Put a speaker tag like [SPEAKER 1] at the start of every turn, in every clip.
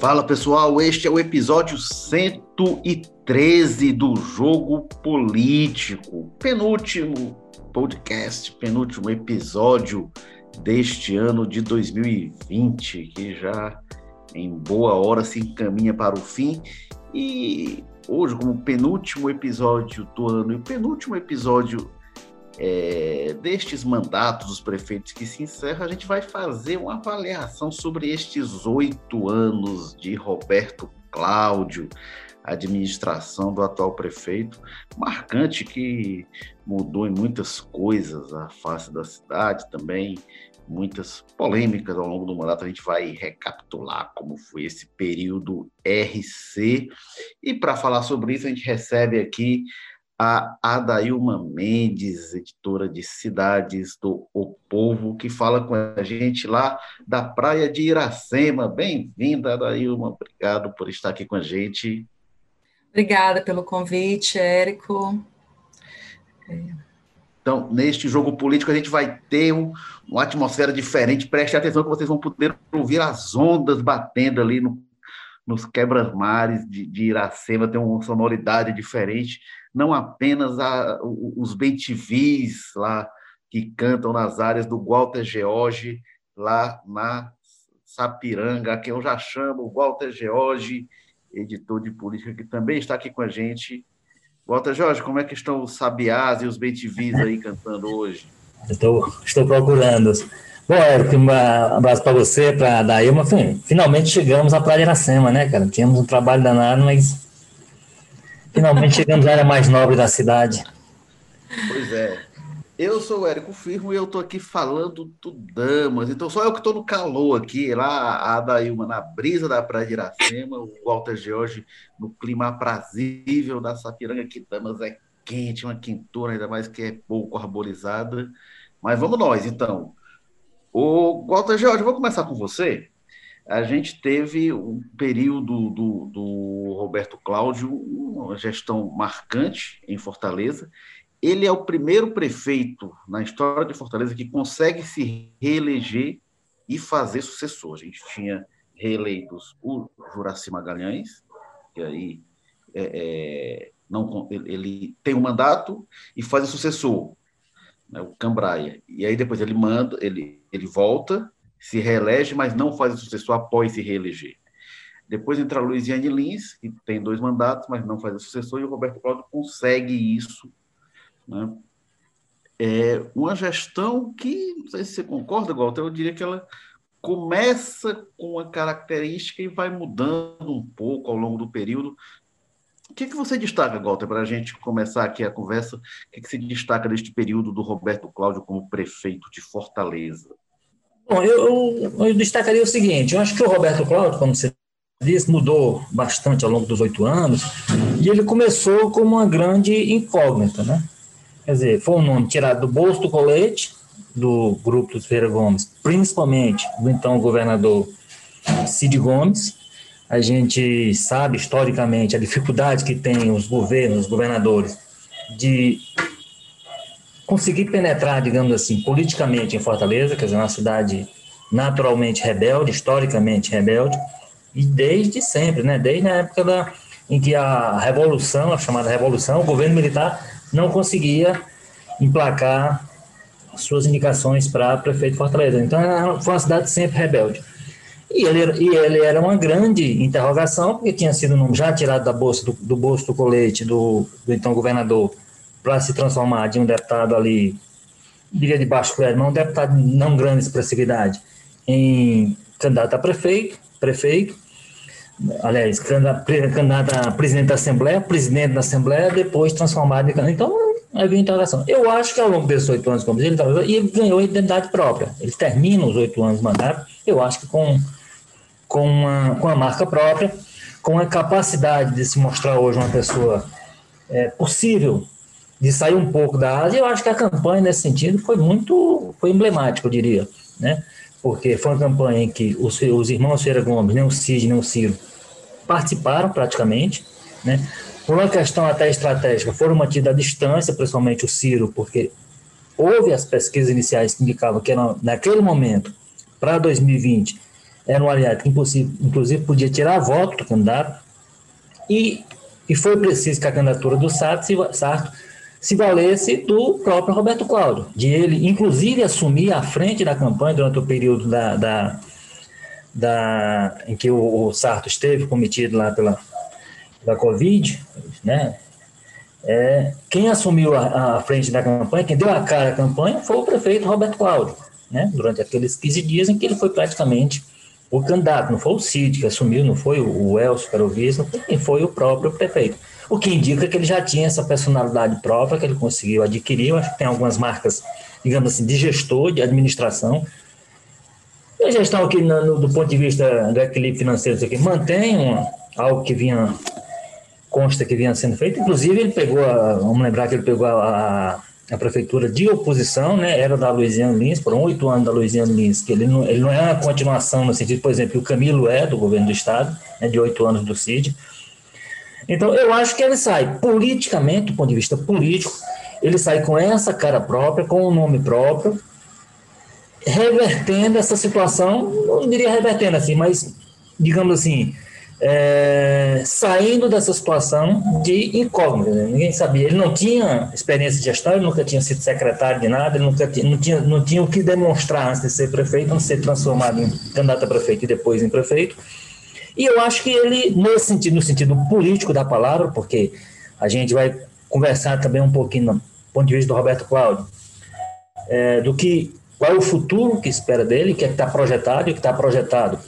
[SPEAKER 1] Fala pessoal, este é o episódio 113 do Jogo Político, penúltimo podcast, penúltimo episódio deste ano de 2020, que já em boa hora se encaminha para o fim. E hoje, como penúltimo episódio do ano e penúltimo episódio é, destes mandatos dos prefeitos que se encerram, a gente vai fazer uma avaliação sobre estes oito anos de Roberto Cláudio, administração do atual prefeito, marcante que mudou em muitas coisas a face da cidade também, muitas polêmicas ao longo do mandato. A gente vai recapitular como foi esse período RC. E para falar sobre isso, a gente recebe aqui a Adailma Mendes, editora de Cidades do O Povo, que fala com a gente lá da praia de Iracema. Bem-vinda, Adailma. Obrigado por estar aqui com a gente.
[SPEAKER 2] Obrigada pelo convite, Érico.
[SPEAKER 1] Então, neste jogo político, a gente vai ter um, uma atmosfera diferente. Preste atenção que vocês vão poder ouvir as ondas batendo ali no, nos quebras-mares de, de Iracema, tem uma sonoridade diferente não apenas a, os bentivis lá que cantam nas áreas do Walter George, lá na Sapiranga, que eu já chamo Walter George, editor de política, que também está aqui com a gente. Walter Jorge, como é que estão os sabiás e os bentivis aí cantando hoje?
[SPEAKER 3] Estou, estou procurando. Bom, Érico, um abraço para você, para a Daíma. Finalmente chegamos à Praia de Iracema, né, cara? Tínhamos um trabalho danado, mas Finalmente chegamos à área mais nobre da cidade.
[SPEAKER 1] Pois é. Eu sou o Érico Firmo e eu estou aqui falando do Damas. Então, só eu que estou no calor aqui, lá a Adailma na brisa da Praia de Iracema, o Walter George no clima aprazível da Sapiranga, que Damas é quente, uma quentura, ainda mais que é pouco arborizada. Mas vamos nós, então. O Walter George, vou começar com você a gente teve um período do, do Roberto Cláudio, uma gestão marcante em Fortaleza. Ele é o primeiro prefeito na história de Fortaleza que consegue se reeleger e fazer sucessor. A gente tinha reeleitos o Juraci Magalhães, que aí é, é, não, ele tem um mandato e faz o sucessor, né, o Cambraia. E aí depois ele manda, ele, ele volta se reelege, mas não faz o sucessor após se reeleger. Depois entra a Luiziane Lins, que tem dois mandatos, mas não faz o sucessor, e o Roberto Cláudio consegue isso. Né? É uma gestão que, não sei se você concorda, Walter, eu diria que ela começa com uma característica e vai mudando um pouco ao longo do período. O que, que você destaca, Walter, para a gente começar aqui a conversa? O que, que se destaca deste período do Roberto Cláudio como prefeito de Fortaleza?
[SPEAKER 3] Bom, eu, eu, destacaria o seguinte: eu acho que o Roberto Cláudio, como você disse, mudou bastante ao longo dos oito anos, e ele começou como uma grande incógnita, né? Quer dizer, foi um nome tirado do bolso do colete, do grupo dos Ferreira Gomes, principalmente do então governador Cid Gomes. A gente sabe historicamente a dificuldade que tem os governos, os governadores, de conseguir penetrar, digamos assim, politicamente em Fortaleza, quer dizer, uma cidade naturalmente rebelde, historicamente rebelde, e desde sempre, né? Desde a época da, em que a revolução, a chamada revolução, o governo militar não conseguia emplacar suas indicações para prefeito de Fortaleza. Então, foi uma cidade sempre rebelde. E ele, e ele era uma grande interrogação, porque tinha sido já tirado da bolsa do, do bolso do colete do, do então governador para se transformar de um deputado ali, diria de baixo clero, mas um deputado não grande expressividade, em candidato a prefeito, prefeito, aliás, candidato a presidente da Assembleia, presidente da Assembleia, depois transformado em candidato. Então, havia interrogação. Eu acho que ao longo desses oito anos, como ele, ele ganhou identidade própria. Ele termina os oito anos de mandato, eu acho que com, com, uma, com uma marca própria, com a capacidade de se mostrar hoje uma pessoa é, possível de sair um pouco da Ásia, eu acho que a campanha nesse sentido foi muito, foi emblemática, eu diria, né? Porque foi uma campanha em que os, os irmãos Feira Gomes, nem o Cid, nem o Ciro, participaram praticamente, né? Por uma questão até estratégica, foram mantidas à distância, principalmente o Ciro, porque houve as pesquisas iniciais que indicavam que era, naquele momento, para 2020, era um aliado que, inclusive, podia tirar voto do candidato, e, e foi preciso que a candidatura do Sarto Sarto se valesse do próprio Roberto Cláudio, de ele, inclusive, assumir a frente da campanha durante o período da, da, da em que o, o Sarto esteve cometido lá pela, pela Covid, né? É, quem assumiu a, a, frente da campanha, quem deu a cara à campanha, foi o prefeito Roberto Cláudio, né? durante aqueles 15 dias em que ele foi praticamente o candidato, não foi o Cid que assumiu, não foi o Elcio Carovias, não foi foi o próprio prefeito. O que indica que ele já tinha essa personalidade própria que ele conseguiu adquirir. Eu acho que tem algumas marcas, digamos assim, de gestor, de administração. E a gestão aqui, no, do ponto de vista do equilíbrio financeiro, aqui, mantém uma, algo que vinha, consta que vinha sendo feito. Inclusive, ele pegou, a, vamos lembrar que ele pegou a, a prefeitura de oposição, né, era da Luiziane Lins, por oito anos da Luiziane Lins, que ele não, ele não é uma continuação no sentido, por exemplo, que o Camilo é do governo do Estado, né, de oito anos do CID. Então, eu acho que ele sai politicamente, do ponto de vista político, ele sai com essa cara própria, com o nome próprio, revertendo essa situação, não diria revertendo assim, mas, digamos assim, é, saindo dessa situação de incógnita. Né? Ninguém sabia. Ele não tinha experiência de gestão, ele nunca tinha sido secretário de nada, ele nunca tinha, não, tinha, não tinha o que demonstrar antes de ser prefeito, antes de ser transformado em candidato a prefeito e depois em prefeito. E eu acho que ele, nesse sentido, no sentido político da palavra, porque a gente vai conversar também um pouquinho do ponto de vista do Roberto Cláudio, é, do que qual é o futuro que espera dele, que é está projetado e que está projetado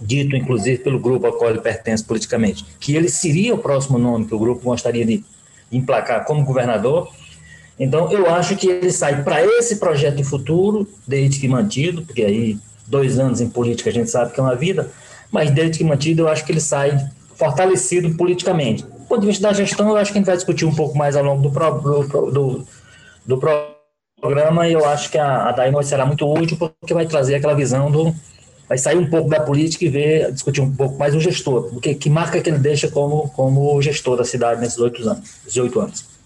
[SPEAKER 3] dito inclusive pelo grupo ao qual ele pertence politicamente, que ele seria o próximo nome que o grupo gostaria de emplacar como governador. Então, eu acho que ele sai para esse projeto de futuro, desde que mantido, porque aí dois anos em política a gente sabe que é uma vida, mas desde que mantido eu acho que ele sai fortalecido politicamente. Do ponto de vista da gestão, eu acho que a gente vai discutir um pouco mais ao longo do, pro, do, do, do programa e eu acho que a, a será muito útil porque vai trazer aquela visão do vai sair um pouco da política e ver, discutir um pouco mais o gestor, o que, marca que ele deixa como, como gestor da cidade nesses oito anos, esses oito anos.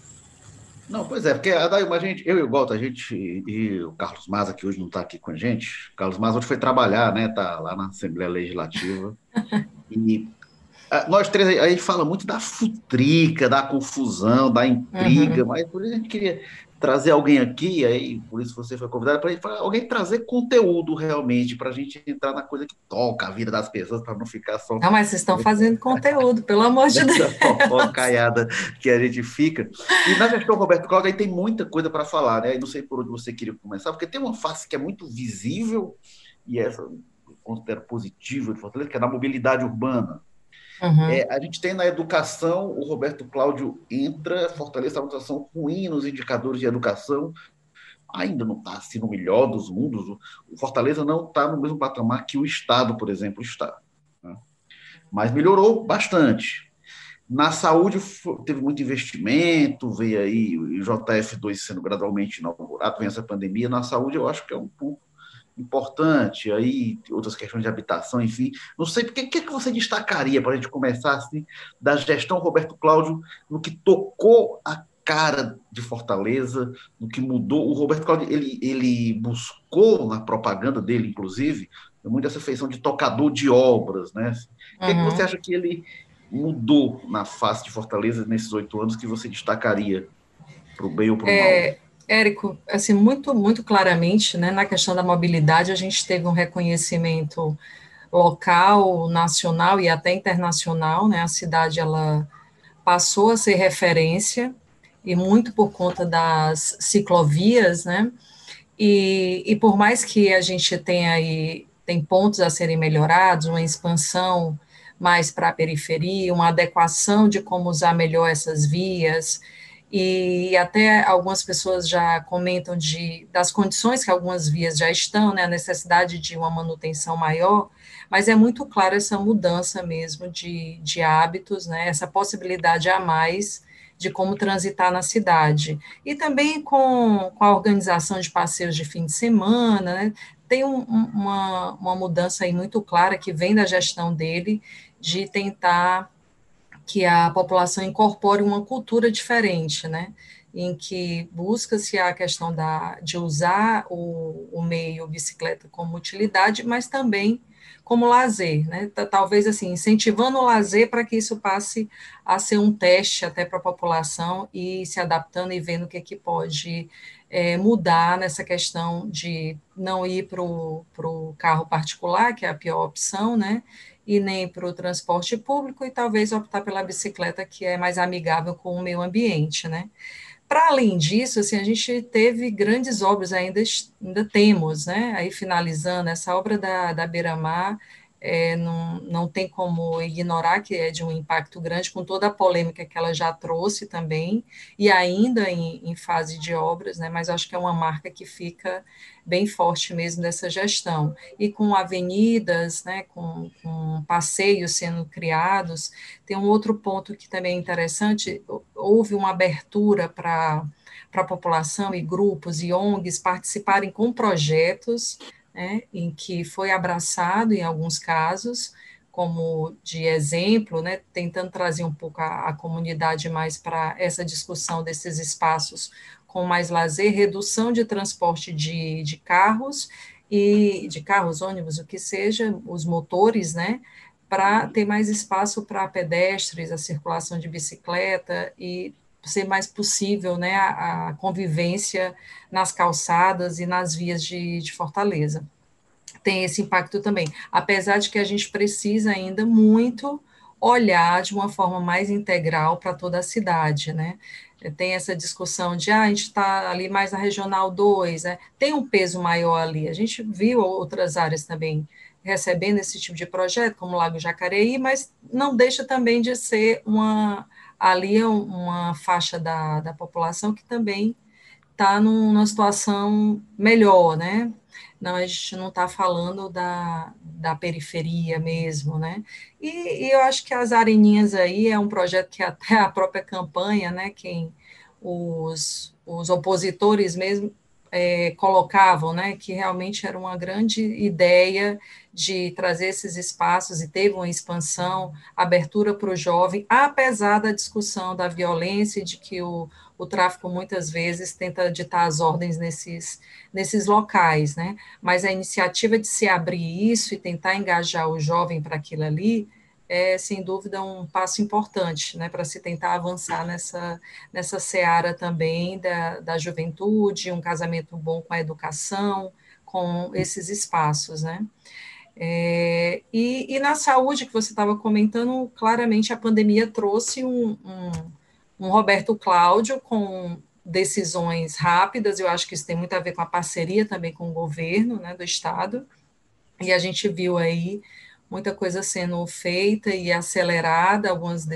[SPEAKER 1] Não, pois é, porque a Dailma, a gente, eu e o Walter, a gente, e o Carlos Maza, que hoje não está aqui com a gente, o Carlos Maza hoje foi trabalhar, né, tá lá na Assembleia Legislativa, e nós três, a gente fala muito da futrica, da confusão, da intriga, uhum. mas por isso a gente queria trazer alguém aqui, aí por isso você foi convidado, para alguém trazer conteúdo realmente, para a gente entrar na coisa que toca a vida das pessoas, para não ficar só.
[SPEAKER 2] Não, mas vocês estão fazendo conteúdo, pelo amor de Deus.
[SPEAKER 1] caiada que a gente fica. E na gestão Roberto Cláudio aí tem muita coisa para falar, né? não sei por onde você queria começar, porque tem uma face que é muito visível, e essa eu considero positiva de Fortaleza, que é na mobilidade urbana. Uhum. É, a gente tem na educação, o Roberto Cláudio entra, fortalece a votação ruim nos indicadores de educação, ainda não está assim no melhor dos mundos. O Fortaleza não está no mesmo patamar que o Estado, por exemplo, está. Né? Mas melhorou bastante. Na saúde teve muito investimento, veio aí o JF2 sendo gradualmente inaugurado, vem essa pandemia. Na saúde eu acho que é um ponto importante, aí outras questões de habitação, enfim. Não sei, o que, que, é que você destacaria para a gente começar assim, da gestão Roberto Cláudio no que tocou a cara de Fortaleza, no que mudou. O Roberto Cláudio, ele, ele buscou na propaganda dele, inclusive, muito essa feição de tocador de obras, né? O que, é que você acha que ele mudou na face de Fortaleza nesses oito anos que você destacaria para o bem ou para o é... mal?
[SPEAKER 2] Érico, assim, muito, muito claramente, né, na questão da mobilidade, a gente teve um reconhecimento local, nacional e até internacional, né, a cidade, ela passou a ser referência, e muito por conta das ciclovias, né, e, e por mais que a gente tenha aí, tem pontos a serem melhorados, uma expansão mais para a periferia, uma adequação de como usar melhor essas vias, e até algumas pessoas já comentam de, das condições que algumas vias já estão, né, a necessidade de uma manutenção maior, mas é muito claro essa mudança mesmo de, de hábitos, né, essa possibilidade a mais de como transitar na cidade. E também com, com a organização de passeios de fim de semana, né, tem um, uma, uma mudança aí muito clara que vem da gestão dele de tentar que a população incorpore uma cultura diferente, né? em que busca-se a questão da, de usar o, o meio bicicleta como utilidade, mas também como lazer, né? Talvez assim, incentivando o lazer para que isso passe a ser um teste até para a população e se adaptando e vendo o que, é que pode é, mudar nessa questão de não ir para o carro particular, que é a pior opção, né? E nem para o transporte público, e talvez optar pela bicicleta, que é mais amigável com o meio ambiente, né? Para além disso, assim, a gente teve grandes obras ainda, ainda temos, né? Aí finalizando essa obra da, da Beira-Mar, é, não, não tem como ignorar que é de um impacto grande, com toda a polêmica que ela já trouxe também, e ainda em, em fase de obras, né, mas acho que é uma marca que fica bem forte mesmo dessa gestão. E com avenidas, né, com, com passeios sendo criados, tem um outro ponto que também é interessante, houve uma abertura para para a população e grupos e ONGs participarem com projetos né, em que foi abraçado em alguns casos, como de exemplo, né, tentando trazer um pouco a, a comunidade mais para essa discussão desses espaços com mais lazer, redução de transporte de, de carros e de carros, ônibus, o que seja, os motores, né, para ter mais espaço para pedestres, a circulação de bicicleta e ser mais possível né, a, a convivência nas calçadas e nas vias de, de Fortaleza. Tem esse impacto também, apesar de que a gente precisa ainda muito olhar de uma forma mais integral para toda a cidade, né? Tem essa discussão de, ah, a gente está ali mais na Regional 2, né? tem um peso maior ali. A gente viu outras áreas também recebendo esse tipo de projeto, como o Lago Jacareí, mas não deixa também de ser uma, ali é uma faixa da, da população que também está numa situação melhor, né? Não, a gente não está falando da, da periferia mesmo, né? E, e, eu acho que as areninhas aí é um projeto que até a própria campanha, né? Quem os, os opositores mesmo é, colocavam, né, que realmente era uma grande ideia de trazer esses espaços e teve uma expansão, abertura para o jovem, apesar da discussão da violência e de que o, o tráfico muitas vezes tenta ditar as ordens nesses, nesses locais, né? Mas a iniciativa de se abrir isso e tentar engajar o jovem para aquilo ali é, sem dúvida, um passo importante né, para se tentar avançar nessa, nessa seara também da, da juventude, um casamento bom com a educação, com esses espaços. Né? É, e, e, na saúde que você estava comentando, claramente a pandemia trouxe um, um, um, Roberto Cláudio com decisões rápidas, eu acho que isso tem muito a ver com a parceria também com o governo né, do Estado, e a gente viu aí muita coisa sendo feita e acelerada, algumas,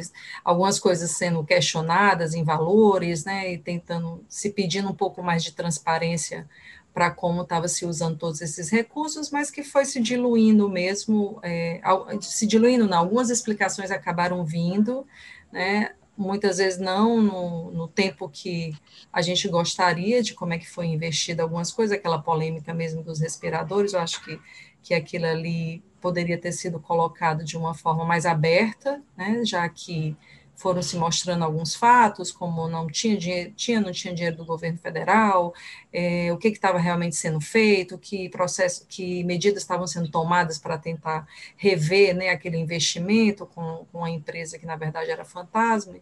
[SPEAKER 2] algumas coisas sendo questionadas em valores, né, e tentando, se pedindo um pouco mais de transparência para como estava se usando todos esses recursos, mas que foi se diluindo mesmo, é, se diluindo, não, algumas explicações acabaram vindo, né, muitas vezes não no, no, tempo que a gente gostaria de como é que foi investido algumas coisas, aquela polêmica mesmo dos respiradores, eu acho que, que aquilo ali poderia ter sido colocado de uma forma mais aberta, né, já que foram se mostrando alguns fatos, como não tinha dinheiro, tinha, não tinha dinheiro do governo federal, é, o que estava realmente sendo feito, que processo, que medidas estavam sendo tomadas para tentar rever né, aquele investimento com, com a empresa que na verdade era fantasma.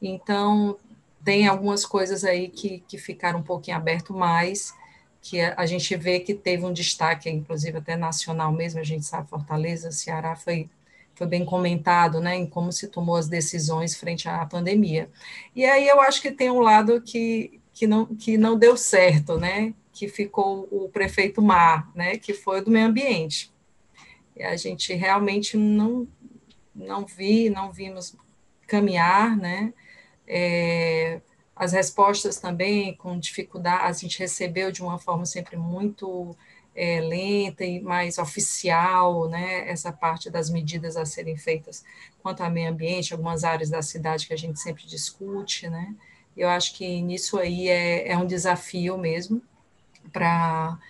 [SPEAKER 2] Então tem algumas coisas aí que, que ficaram um pouquinho aberto mais que a gente vê que teve um destaque, inclusive até nacional mesmo, a gente sabe, Fortaleza, Ceará foi, foi bem comentado, né, em como se tomou as decisões frente à pandemia. E aí eu acho que tem um lado que, que, não, que não deu certo, né, que ficou o prefeito Mar, né, que foi do meio ambiente. E a gente realmente não, não vi, não vimos caminhar, né, é, as respostas também com dificuldade, a gente recebeu de uma forma sempre muito é, lenta e mais oficial, né, essa parte das medidas a serem feitas quanto ao meio ambiente, algumas áreas da cidade que a gente sempre discute, né, eu acho que nisso aí é, é um desafio mesmo para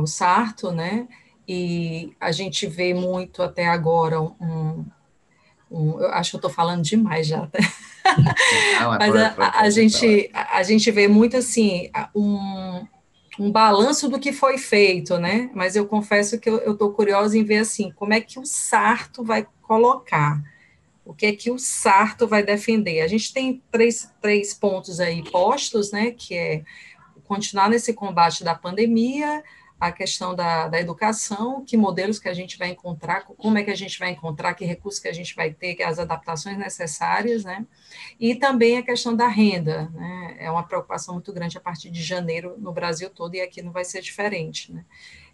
[SPEAKER 2] o Sarto, né, e a gente vê muito até agora um, um, eu acho que eu estou falando demais já, tá? Mas a, a, gente, a, a, gente vê muito assim, um, um balanço do que foi feito, né? Mas eu confesso que eu estou curiosa em ver assim, como é que o Sarto vai colocar, o que é que o Sarto vai defender. A gente tem três, três pontos aí postos, né? Que é continuar nesse combate da pandemia, a questão da, da educação, que modelos que a gente vai encontrar, como é que a gente vai encontrar, que recursos que a gente vai ter, as adaptações necessárias, né? E também a questão da renda, né? É uma preocupação muito grande a partir de janeiro no Brasil todo e aqui não vai ser diferente, né?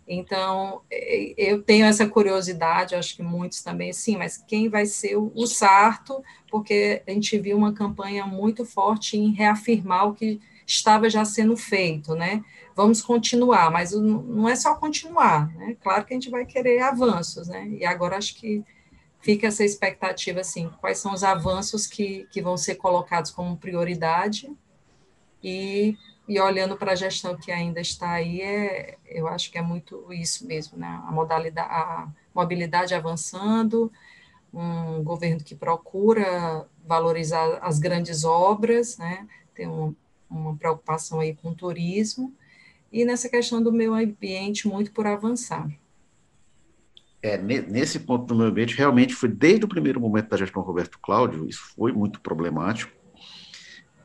[SPEAKER 2] Então, eu tenho essa curiosidade, acho que muitos também, sim, mas quem vai ser o, o Sarto? Porque a gente viu uma campanha muito forte em reafirmar o que estava já sendo feito, né? Vamos continuar, mas não é só continuar, né? Claro que a gente vai querer avanços, né? E agora acho que fica essa expectativa, assim, quais são os avanços que, que vão ser colocados como prioridade e, e olhando para a gestão que ainda está aí, é, eu acho que é muito isso mesmo, né? A modalidade, a mobilidade avançando, um governo que procura valorizar as grandes obras, né? Tem um, uma preocupação aí com o turismo, e nessa questão do meio ambiente muito por avançar.
[SPEAKER 1] É, nesse ponto do meio ambiente, realmente foi desde o primeiro momento da gestão Roberto Cláudio, isso foi muito problemático.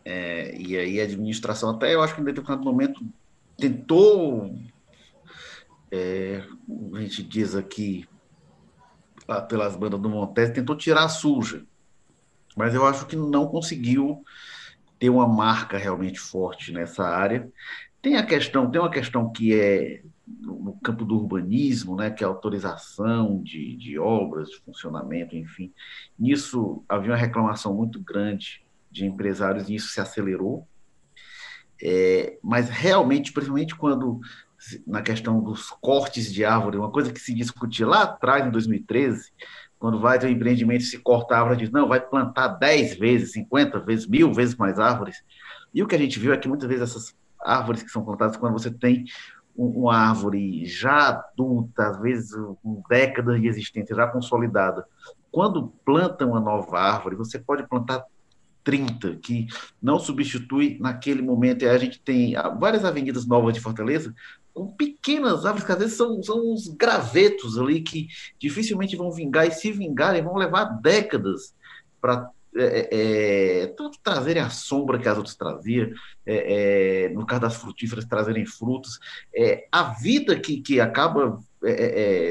[SPEAKER 1] É, e aí a administração, até eu acho que em determinado momento, tentou, é, a gente diz aqui, pelas bandas do Montes, tentou tirar a suja. Mas eu acho que não conseguiu ter uma marca realmente forte nessa área. Tem a questão, tem uma questão que é no campo do urbanismo, né, que é autorização de, de obras, de funcionamento, enfim. Nisso havia uma reclamação muito grande de empresários e isso se acelerou. É, mas realmente, principalmente quando na questão dos cortes de árvore, uma coisa que se discutia lá atrás, em 2013, quando vai ter um empreendimento se corta a árvore, diz, não, vai plantar 10 vezes, 50 vezes, mil vezes mais árvores. E o que a gente viu é que muitas vezes essas árvores que são plantadas quando você tem uma árvore já adulta, às vezes com décadas de existência, já consolidada. Quando planta uma nova árvore, você pode plantar 30, que não substitui naquele momento. E a gente tem várias avenidas novas de Fortaleza com pequenas árvores, que às vezes são, são uns gravetos ali que dificilmente vão vingar, e se vingarem, vão levar décadas para é, é, é, tanto trazerem a sombra que as outras traziam, é, é, no caso das frutíferas, trazerem frutos, é, a vida que, que acaba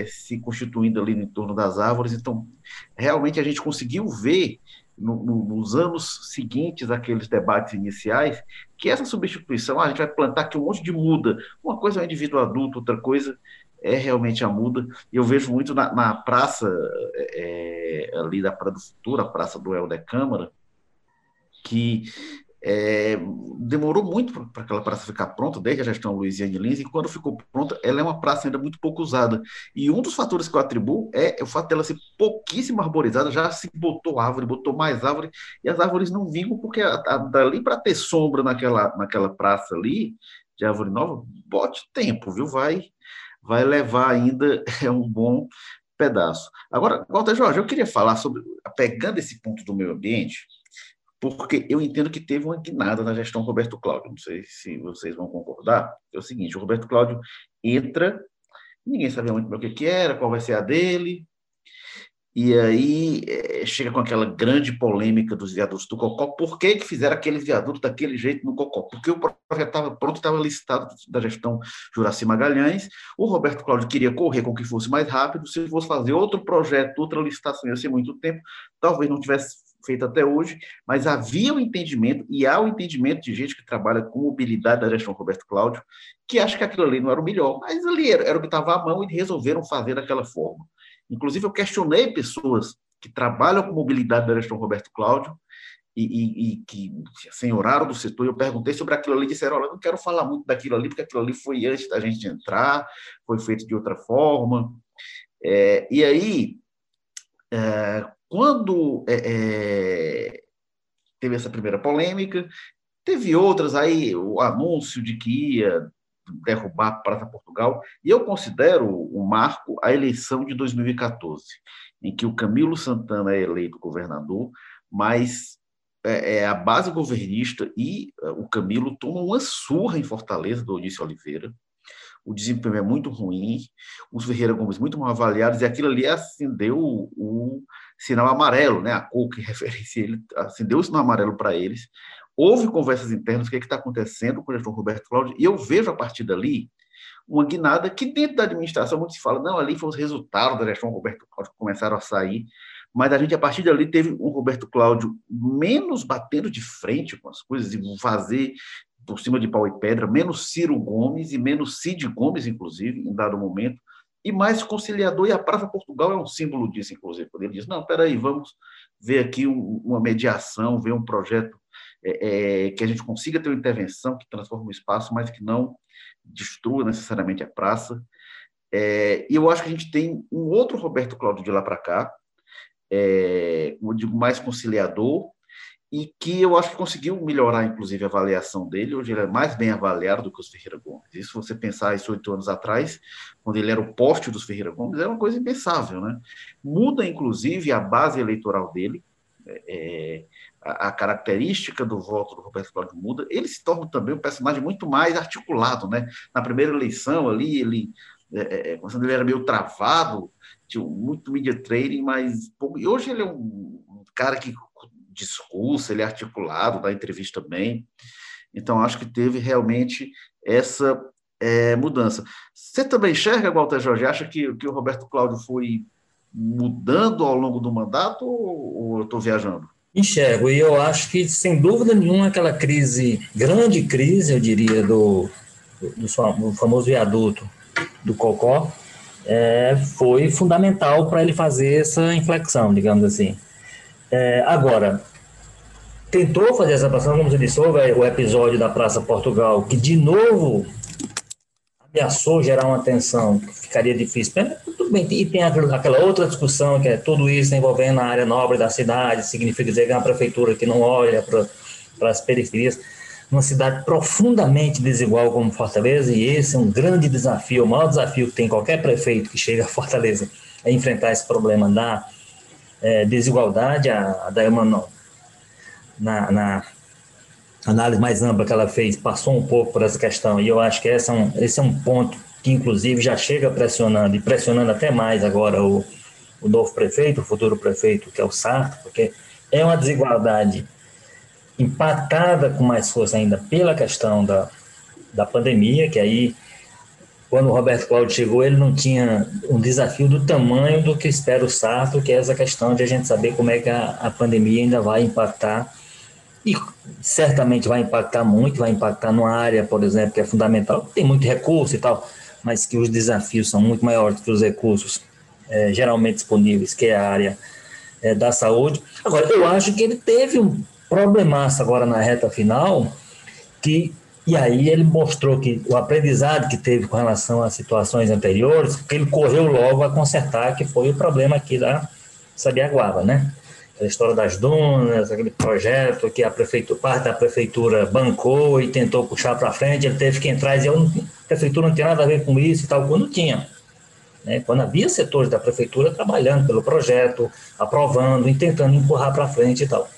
[SPEAKER 1] se constituindo ali em torno das árvores. Então, realmente a gente conseguiu ver no, no, nos anos seguintes àqueles debates iniciais que essa substituição, ah, a gente vai plantar aqui um monte de muda, uma coisa é o indivíduo adulto, outra coisa é realmente a muda. E eu vejo muito na, na praça é, é ali da Praia do Futuro, a praça do Helder Câmara, que é, demorou muito para aquela praça ficar pronta, desde a gestão Luiziane Lins, e quando ficou pronta, ela é uma praça ainda muito pouco usada. E um dos fatores que eu atribuo é o fato dela ser pouquíssimo arborizada, já se botou árvore, botou mais árvore, e as árvores não vingam, porque a, a, dali para ter sombra naquela, naquela praça ali, de árvore nova, bote tempo, viu? Vai vai levar ainda é um bom pedaço. Agora, Walter Jorge, eu queria falar sobre, pegando esse ponto do meio ambiente, porque eu entendo que teve uma guinada na gestão Roberto Cláudio. Não sei se vocês vão concordar. É o seguinte: o Roberto Cláudio entra, ninguém sabia muito bem o que, que era, qual vai ser a dele, e aí é, chega com aquela grande polêmica dos viadutos do Cocó. Por que, que fizeram aquele viaduto daquele jeito no Cocó? Porque o projeto estava pronto, estava licitado da gestão Juraci Magalhães. O Roberto Cláudio queria correr com que fosse mais rápido. Se fosse fazer outro projeto, outra licitação, ia ser muito tempo. Talvez não tivesse feito até hoje, mas havia o um entendimento, e há o um entendimento de gente que trabalha com mobilidade da gestão Roberto Cláudio, que acha que aquilo ali não era o melhor, mas ali era, era o que estava à mão e resolveram fazer daquela forma. Inclusive, eu questionei pessoas que trabalham com mobilidade da gestão Roberto Cláudio e, e, e que senhoraram do setor, eu perguntei sobre aquilo ali, disseram, olha, eu não quero falar muito daquilo ali, porque aquilo ali foi antes da gente entrar, foi feito de outra forma. É, e aí, é, quando é, é teve essa primeira polêmica, teve outras aí, o anúncio de que ia derrubar Praça Portugal, e eu considero o marco a eleição de 2014, em que o Camilo Santana é eleito governador, mas é, é a base governista e é, o Camilo tomam uma surra em Fortaleza do Odício Oliveira, o desempenho é muito ruim, os Ferreira Gomes muito mal avaliados, e aquilo ali acendeu o, o sinal amarelo, né? a cor que referencia ele, acendeu o sinal amarelo para eles. Houve conversas internas, o que é está acontecendo com o gestor Roberto Cláudio, e eu vejo a partir dali uma guinada que dentro da administração muito se fala, não, ali foi os resultados da gestão Roberto Cláudio que começaram a sair, mas a gente, a partir dali, teve um Roberto Cláudio menos batendo de frente com as coisas e fazer por cima de pau e pedra, menos Ciro Gomes e menos Cid Gomes, inclusive, em dado momento, e mais conciliador, e a Praça Portugal é um símbolo disso, inclusive, quando ele diz, não, peraí, vamos ver aqui um, uma mediação, ver um projeto é, é, que a gente consiga ter uma intervenção que transforme o espaço, mas que não destrua necessariamente a praça. É, e eu acho que a gente tem um outro Roberto Cláudio de lá para cá, é, como eu digo, mais conciliador, e que eu acho que conseguiu melhorar, inclusive, a avaliação dele. Hoje ele é mais bem avaliado do que os Ferreira Gomes. Isso, você pensar isso oito anos atrás, quando ele era o poste dos Ferreira Gomes, era uma coisa impensável. Né? Muda, inclusive, a base eleitoral dele, é, é a, característica do voto do Roberto Cláudio muda. Ele se torna também um personagem muito mais articulado. Né? Na primeira eleição, ali, ele, é, é, é ele era meio travado, tinha muito media training, mas e hoje ele é um, cara que discurso, ele é articulado, dá entrevista bem. Então, acho que teve realmente essa é, mudança. Você também enxerga, Walter Jorge, acha que, que o Roberto Cláudio foi mudando ao longo do mandato ou, ou eu estou viajando?
[SPEAKER 3] Enxergo, e eu acho que, sem dúvida nenhuma, aquela crise, grande crise, eu diria, do, do, do famoso viaduto do Cocó, é, foi fundamental para ele fazer essa inflexão, digamos assim. É, agora, tentou fazer essa ação, como você disse, houve o episódio da Praça Portugal, que de novo ameaçou gerar uma tensão que ficaria difícil. tudo bem, e tem aquela outra discussão que é tudo isso envolvendo a área nobre da cidade, significa dizer que é uma prefeitura que não olha para as periferias, numa cidade profundamente desigual como Fortaleza, e esse é um grande desafio, o maior desafio que tem qualquer prefeito que chega a Fortaleza, é enfrentar esse problema da é, desigualdade, a, a na, na, análise mais ampla que ela fez, passou um pouco por essa questão, e eu acho que esse é um, esse é um ponto que, inclusive, já chega pressionando, e pressionando até mais agora o, o novo prefeito, o futuro prefeito, que é o Sarto, porque é uma desigualdade impactada com mais força ainda pela questão da, da pandemia, que aí quando o Roberto Cláudio chegou, ele não tinha um desafio do tamanho do que espera o Sarto, que é essa questão de a gente saber como é que a, a pandemia ainda vai impactar, e certamente vai impactar muito, vai impactar numa área, por exemplo, que é fundamental, tem muito recurso e tal, mas que os desafios são muito maiores que os recursos é, geralmente disponíveis, que é a área é, da saúde. Agora, eu acho que ele teve um problemaço agora na reta final, que e aí ele mostrou que o aprendizado que teve com relação às situações anteriores, que ele correu logo a consertar, que foi o problema aqui da Sabiaguaba, né? A história das dunas, aquele projeto que a prefeitura, parte da prefeitura bancou e tentou puxar para frente, ele teve que entrar e dizer, a prefeitura não tem nada a ver com isso e tal, quando tinha. Né? Quando havia setores da prefeitura trabalhando pelo projeto, aprovando e tentando empurrar para frente e tal.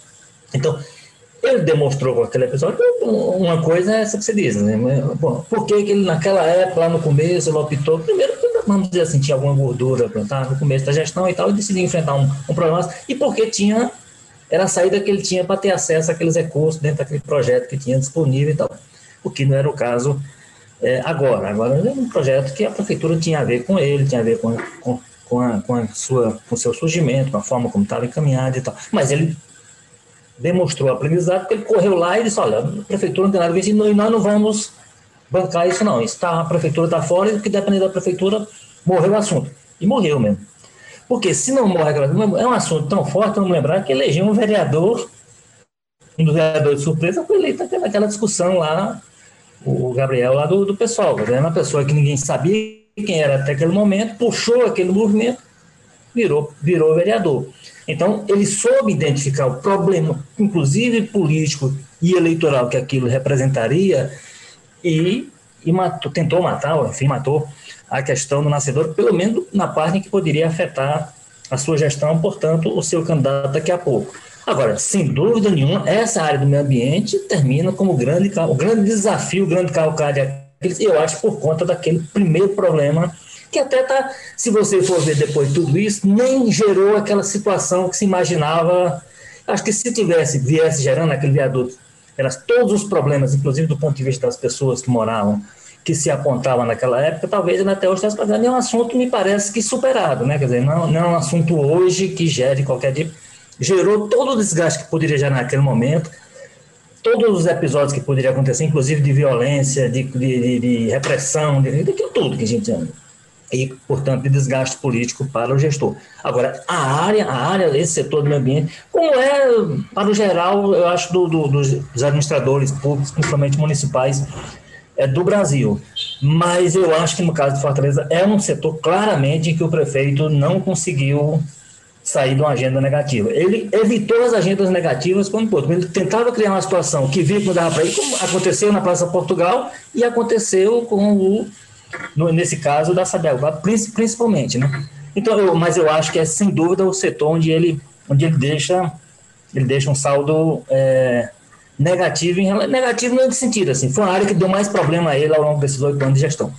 [SPEAKER 3] Então, ele demonstrou com aquele episódio uma coisa é essa que você diz, né? Bom, por que, que ele naquela época, lá no começo, ele optou, primeiro, vamos dizer assim, tinha alguma gordura tá, no começo da gestão e tal, e decidiu enfrentar um, um problema, e porque tinha, era a saída que ele tinha para ter acesso àqueles recursos dentro daquele projeto que tinha disponível e tal, o que não era o caso é, agora. Agora é um projeto que a prefeitura tinha a ver com ele, tinha a ver com, com, com, a, com, a sua, com o seu surgimento, com a forma como estava encaminhado e tal, mas ele demonstrou aprendizado, porque ele correu lá e disse, olha, a prefeitura não tem nada a ver e nós não vamos bancar isso não, isso tá, a prefeitura está fora e o que depende da prefeitura, morreu o assunto. E morreu mesmo. Porque se não morre, é um assunto tão forte, vamos lembrar que elegeu um vereador, um dos vereadores de surpresa, foi eleito naquela discussão lá, o Gabriel lá do, do pessoal, era uma pessoa que ninguém sabia quem era até aquele momento, puxou aquele movimento, virou, virou vereador. Então, ele soube identificar o problema, inclusive político e eleitoral, que aquilo representaria, e e matou, tentou matar, enfim, matou a questão do nascedor, pelo menos na parte que poderia afetar a sua gestão, portanto, o seu candidato daqui a pouco. Agora, sem dúvida nenhuma, essa área do meio ambiente termina como grande, o grande desafio, o grande calcário, eu acho, por conta daquele primeiro problema, que até tá, se você for ver depois de tudo isso, nem gerou aquela situação que se imaginava. Acho que se tivesse, viesse gerando aquele viaduto, eram todos os problemas, inclusive do ponto de vista das pessoas que moravam que se apontava naquela época, talvez até hoje estivesse fazendo, é um assunto, me parece que superado, né? Quer dizer, não, não é um assunto hoje que gere qualquer tipo. Gerou todo o desgaste que poderia gerar naquele momento, todos os episódios que poderiam acontecer, inclusive de violência, de, de, de, de repressão, de, tudo que a gente ama. E, portanto, de desgaste político para o gestor. Agora, a área, a área, esse setor do meio ambiente, como é, para o geral, eu acho, do, do, dos administradores públicos, principalmente municipais, é, do Brasil. Mas eu acho que no caso de Fortaleza é um setor claramente em que o prefeito não conseguiu sair de uma agenda negativa. Ele evitou as agendas negativas quando pôde. Ele tentava criar uma situação que via que não dava para ir, como aconteceu na Praça Portugal e aconteceu com o, no, nesse caso da Sabiaguá, principalmente, né? Então, eu, mas eu acho que é sem dúvida o setor onde ele, onde ele deixa ele deixa um saldo é, negativo, em, negativo no sentido, assim, foi uma área que deu mais problema a ele ao longo desses oito anos de gestão.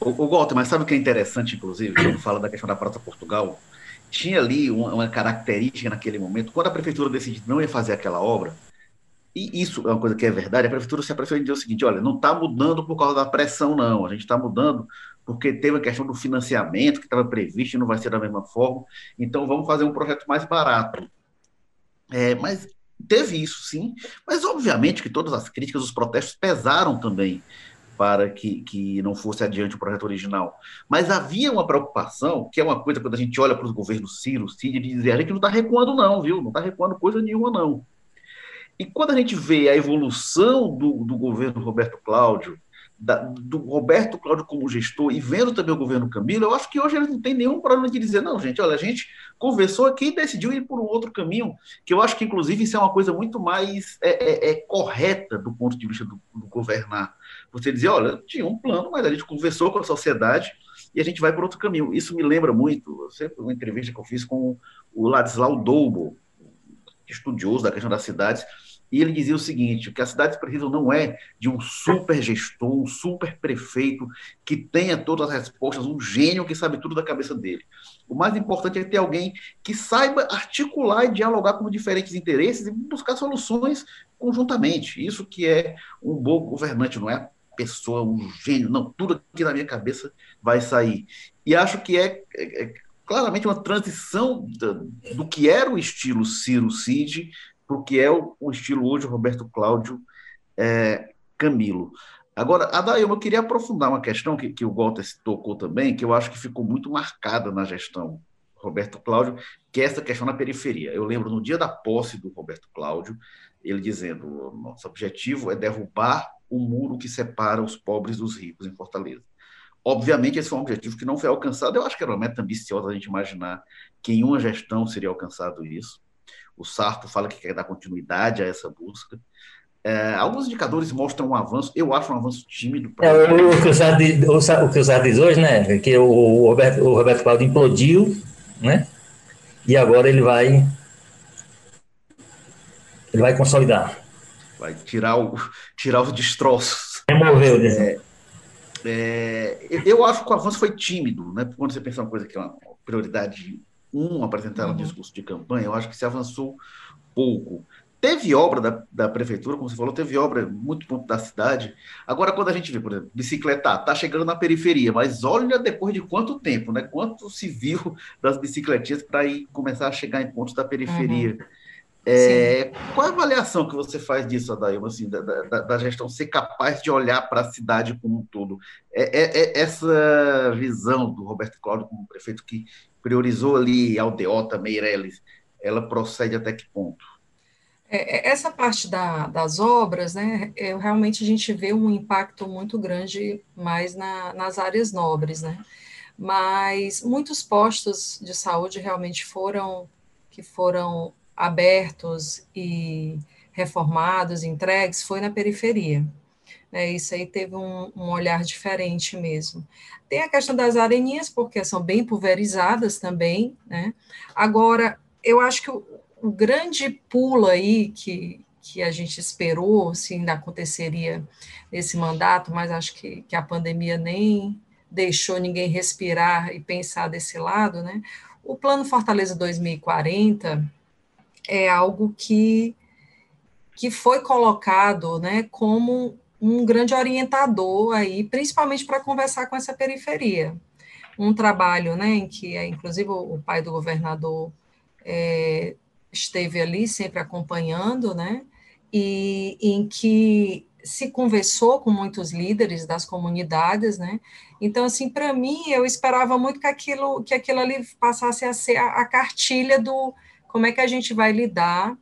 [SPEAKER 1] O, o Walter, mas sabe o que é interessante, inclusive, quando fala da questão da Praça Portugal? Tinha ali uma, uma, característica naquele momento, quando a prefeitura decidiu não ia fazer aquela obra, e isso é uma coisa que é verdade, a prefeitura se apressentou e disse o seguinte, olha, não está mudando por causa da pressão, não, a gente está mudando porque teve a questão do financiamento que estava previsto e não vai ser da mesma forma, então vamos fazer um projeto mais barato. É, mas Teve isso, sim, mas obviamente que todas as críticas, os protestos pesaram também para que, que não fosse adiante o projeto original. Mas havia uma preocupação, que é uma coisa quando a gente olha para os governos Ciro, Cid, de dizer a gente não está recuando não, viu? Não está recuando coisa nenhuma não. E quando a gente vê a evolução do, do governo Roberto Cláudio, da, do Roberto Cláudio como gestor e vendo também o governo Camilo, eu acho que hoje eles não tem nenhum problema de dizer, não, gente, olha, a gente conversou aqui e decidiu ir por um outro caminho, que eu acho que, inclusive, isso é uma coisa muito mais é, é, é correta do ponto de vista do, do, governar. Você dizer, olha, tinha um plano, mas a gente conversou com a sociedade e a gente vai por outro caminho. Isso me lembra muito, sempre uma entrevista que eu fiz com o Ladislau Doubo, estudioso da questão das cidades, e ele dizia o seguinte: o que as cidades precisam não é de um super gestor, um super prefeito que tenha todas as respostas, um gênio que sabe tudo da cabeça dele. O mais importante é ter alguém que saiba articular e dialogar com diferentes interesses e buscar soluções conjuntamente. Isso que é um bom governante, não é pessoa, um gênio, não, tudo aqui na minha cabeça vai sair. E acho que é, é, é claramente uma transição do, do que era o estilo Ciro Cid para o que é o, o, estilo hoje Roberto Cláudio é, Camilo. Agora, Adailma, eu queria aprofundar uma questão que, que o Walter tocou também, que eu acho que ficou muito marcada na gestão Roberto Cláudio, que é essa questão na periferia. Eu lembro no dia da posse do Roberto Cláudio, ele dizendo: nosso objetivo é derrubar o muro que separa os pobres dos ricos em Fortaleza. Obviamente, esse foi um objetivo que não foi alcançado. Eu acho que era uma meta ambiciosa a gente imaginar que em uma gestão seria alcançado isso. O Sarto fala que quer dar continuidade a essa busca. É, alguns indicadores mostram um avanço, eu acho um avanço tímido.
[SPEAKER 3] É, o, o, que o Zé diz, o, o que o diz hoje, né, que o, o, Roberto, o Roberto Cláudio implodiu, né, e agora ele vai ele vai consolidar.
[SPEAKER 1] Vai tirar, o, tirar os destroços.
[SPEAKER 3] Removeu, é,
[SPEAKER 1] é, eu acho que o avanço foi tímido, né, quando você pensa uma coisa que é uma prioridade um apresentar uhum. um discurso de campanha, eu acho que se avançou pouco. Teve obra da, da prefeitura, como você falou, teve obra muito ponto da cidade. Agora, quando a gente vê, por exemplo, bicicleta, tá chegando na periferia, mas olha depois de quanto tempo, né? Quanto se viu das bicicletinhas para ir começar a chegar em pontos da periferia. Uhum. É, qual a avaliação que você faz disso, Adailma, assim, da, da, da, gestão ser capaz de olhar para a cidade como um todo? É, é, é, essa visão do Roberto Cláudio como prefeito que priorizou ali Aldeota, Meireles, ela procede até que ponto?
[SPEAKER 2] É, é, essa parte da, das obras, né, é, realmente a gente vê um impacto muito grande mais na, nas áreas nobres, né, mas muitos postos de saúde realmente foram, que foram abertos e reformados, entregues, foi na periferia. Né, isso aí teve um, um, olhar diferente mesmo. Tem a questão das areninhas, porque são bem pulverizadas também, né? Agora, eu acho que o, o grande pulo aí que, que a gente esperou, se ainda aconteceria nesse mandato, mas acho que, que a pandemia nem deixou ninguém respirar e pensar desse lado, né? O Plano Fortaleza 2040 é algo que, que foi colocado né, como um grande orientador aí, principalmente para conversar com essa periferia. Um trabalho né, em que, inclusive, o pai do governador é, esteve ali sempre acompanhando, né, e em que se conversou com muitos líderes das comunidades, né? Então, assim, para mim, eu esperava muito que aquilo, que aquilo ali passasse a ser a, a cartilha do como é que a gente vai lidar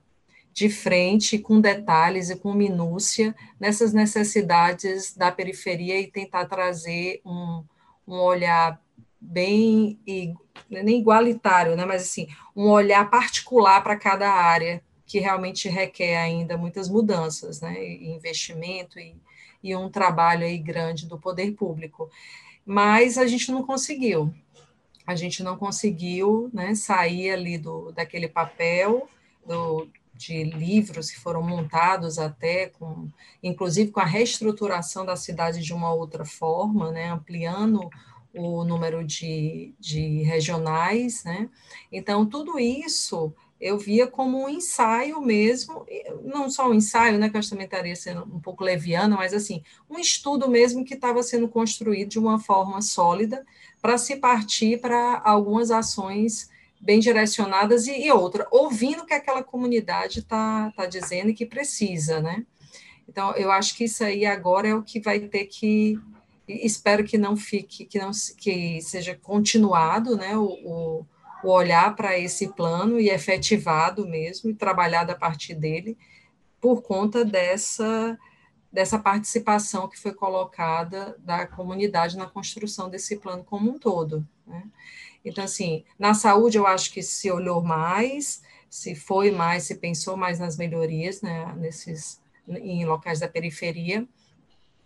[SPEAKER 2] de frente, com detalhes e com minúcia, nessas necessidades da periferia e tentar trazer um, um olhar bem, nem igualitário, né, mas assim, um olhar particular para cada área, que realmente requer ainda muitas mudanças, né, investimento e, e um trabalho aí grande do poder público. Mas a gente não conseguiu, a gente não conseguiu né, sair ali do, daquele papel do, de livros que foram montados até com, inclusive com a reestruturação da cidade de uma outra forma, né, ampliando o número de, de regionais, né? Então tudo isso eu via como um ensaio mesmo, não só um ensaio, né, que eu também estaria sendo um pouco leviana, mas assim, um estudo mesmo que estava sendo construído de uma forma sólida para se partir para algumas ações bem direcionadas e, e, outra, ouvindo o que aquela comunidade está tá dizendo e que precisa, né? Então, eu acho que isso aí agora é o que vai ter que, espero que não fique, que não que seja continuado, né, o, o, o olhar para esse plano e efetivado mesmo, e trabalhado a partir dele, por conta dessa dessa participação que foi colocada da comunidade na construção desse plano como um todo. Né? Então, assim, na saúde eu acho que se olhou mais, se foi mais, se pensou mais nas melhorias, né, nesses, em locais da periferia.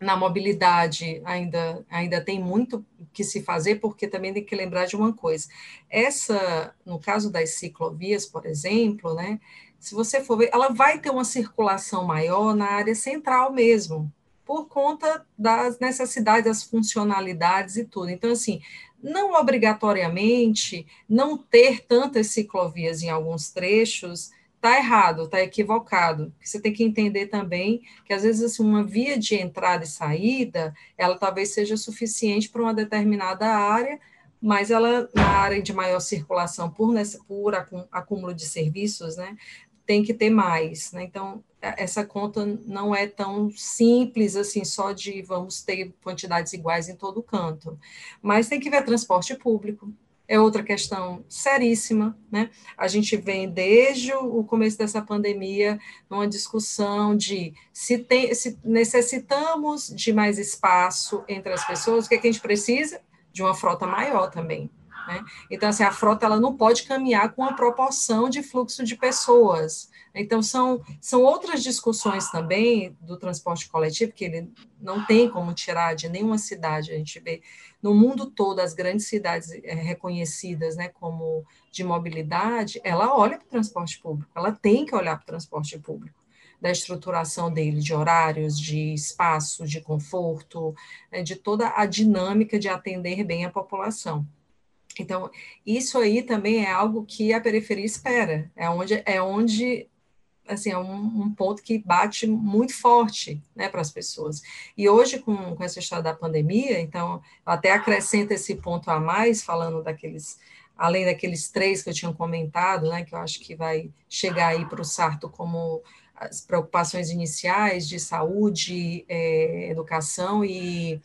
[SPEAKER 2] Na mobilidade ainda, ainda tem muito que se fazer, porque também tem que lembrar de uma coisa. Essa, no caso das ciclovias, por exemplo, né, se você for ver, ela vai ter uma circulação maior na área central mesmo, por conta das necessidades, das funcionalidades e tudo. Então, assim, não obrigatoriamente não ter tantas ciclovias em alguns trechos está errado, está equivocado. Você tem que entender também que, às vezes, assim, uma via de entrada e saída, ela talvez seja suficiente para uma determinada área, mas ela, na área de maior circulação, por, nessa, por acúmulo de serviços, né, tem que ter mais. Né? Então, essa conta não é tão simples assim, só de vamos ter quantidades iguais em todo canto. Mas tem que ver transporte público, é outra questão seríssima, né? A gente vem desde o começo dessa pandemia numa discussão de se, tem, se necessitamos de mais espaço entre as pessoas, o que, é que a gente precisa? De uma frota maior também. Né? Então, assim, a frota ela não pode caminhar com a proporção de fluxo de pessoas. Então, são, são outras discussões também do transporte coletivo, que ele não tem como tirar de nenhuma cidade. A gente vê no mundo todo as grandes cidades é, reconhecidas né, como de mobilidade, ela olha para o transporte público, ela tem que olhar para o transporte público da estruturação dele, de horários, de espaço, de conforto, né, de toda a dinâmica de atender bem a população. Então, isso aí também é algo que a periferia espera, é onde, é onde assim, é um, um, ponto que bate muito forte né, para as pessoas. E hoje, com, com essa história da pandemia, então, até acrescento esse ponto a mais, falando daqueles, além daqueles três que eu tinha comentado, né, que eu acho que vai chegar aí para o Sarto como as preocupações iniciais de saúde, é, educação e,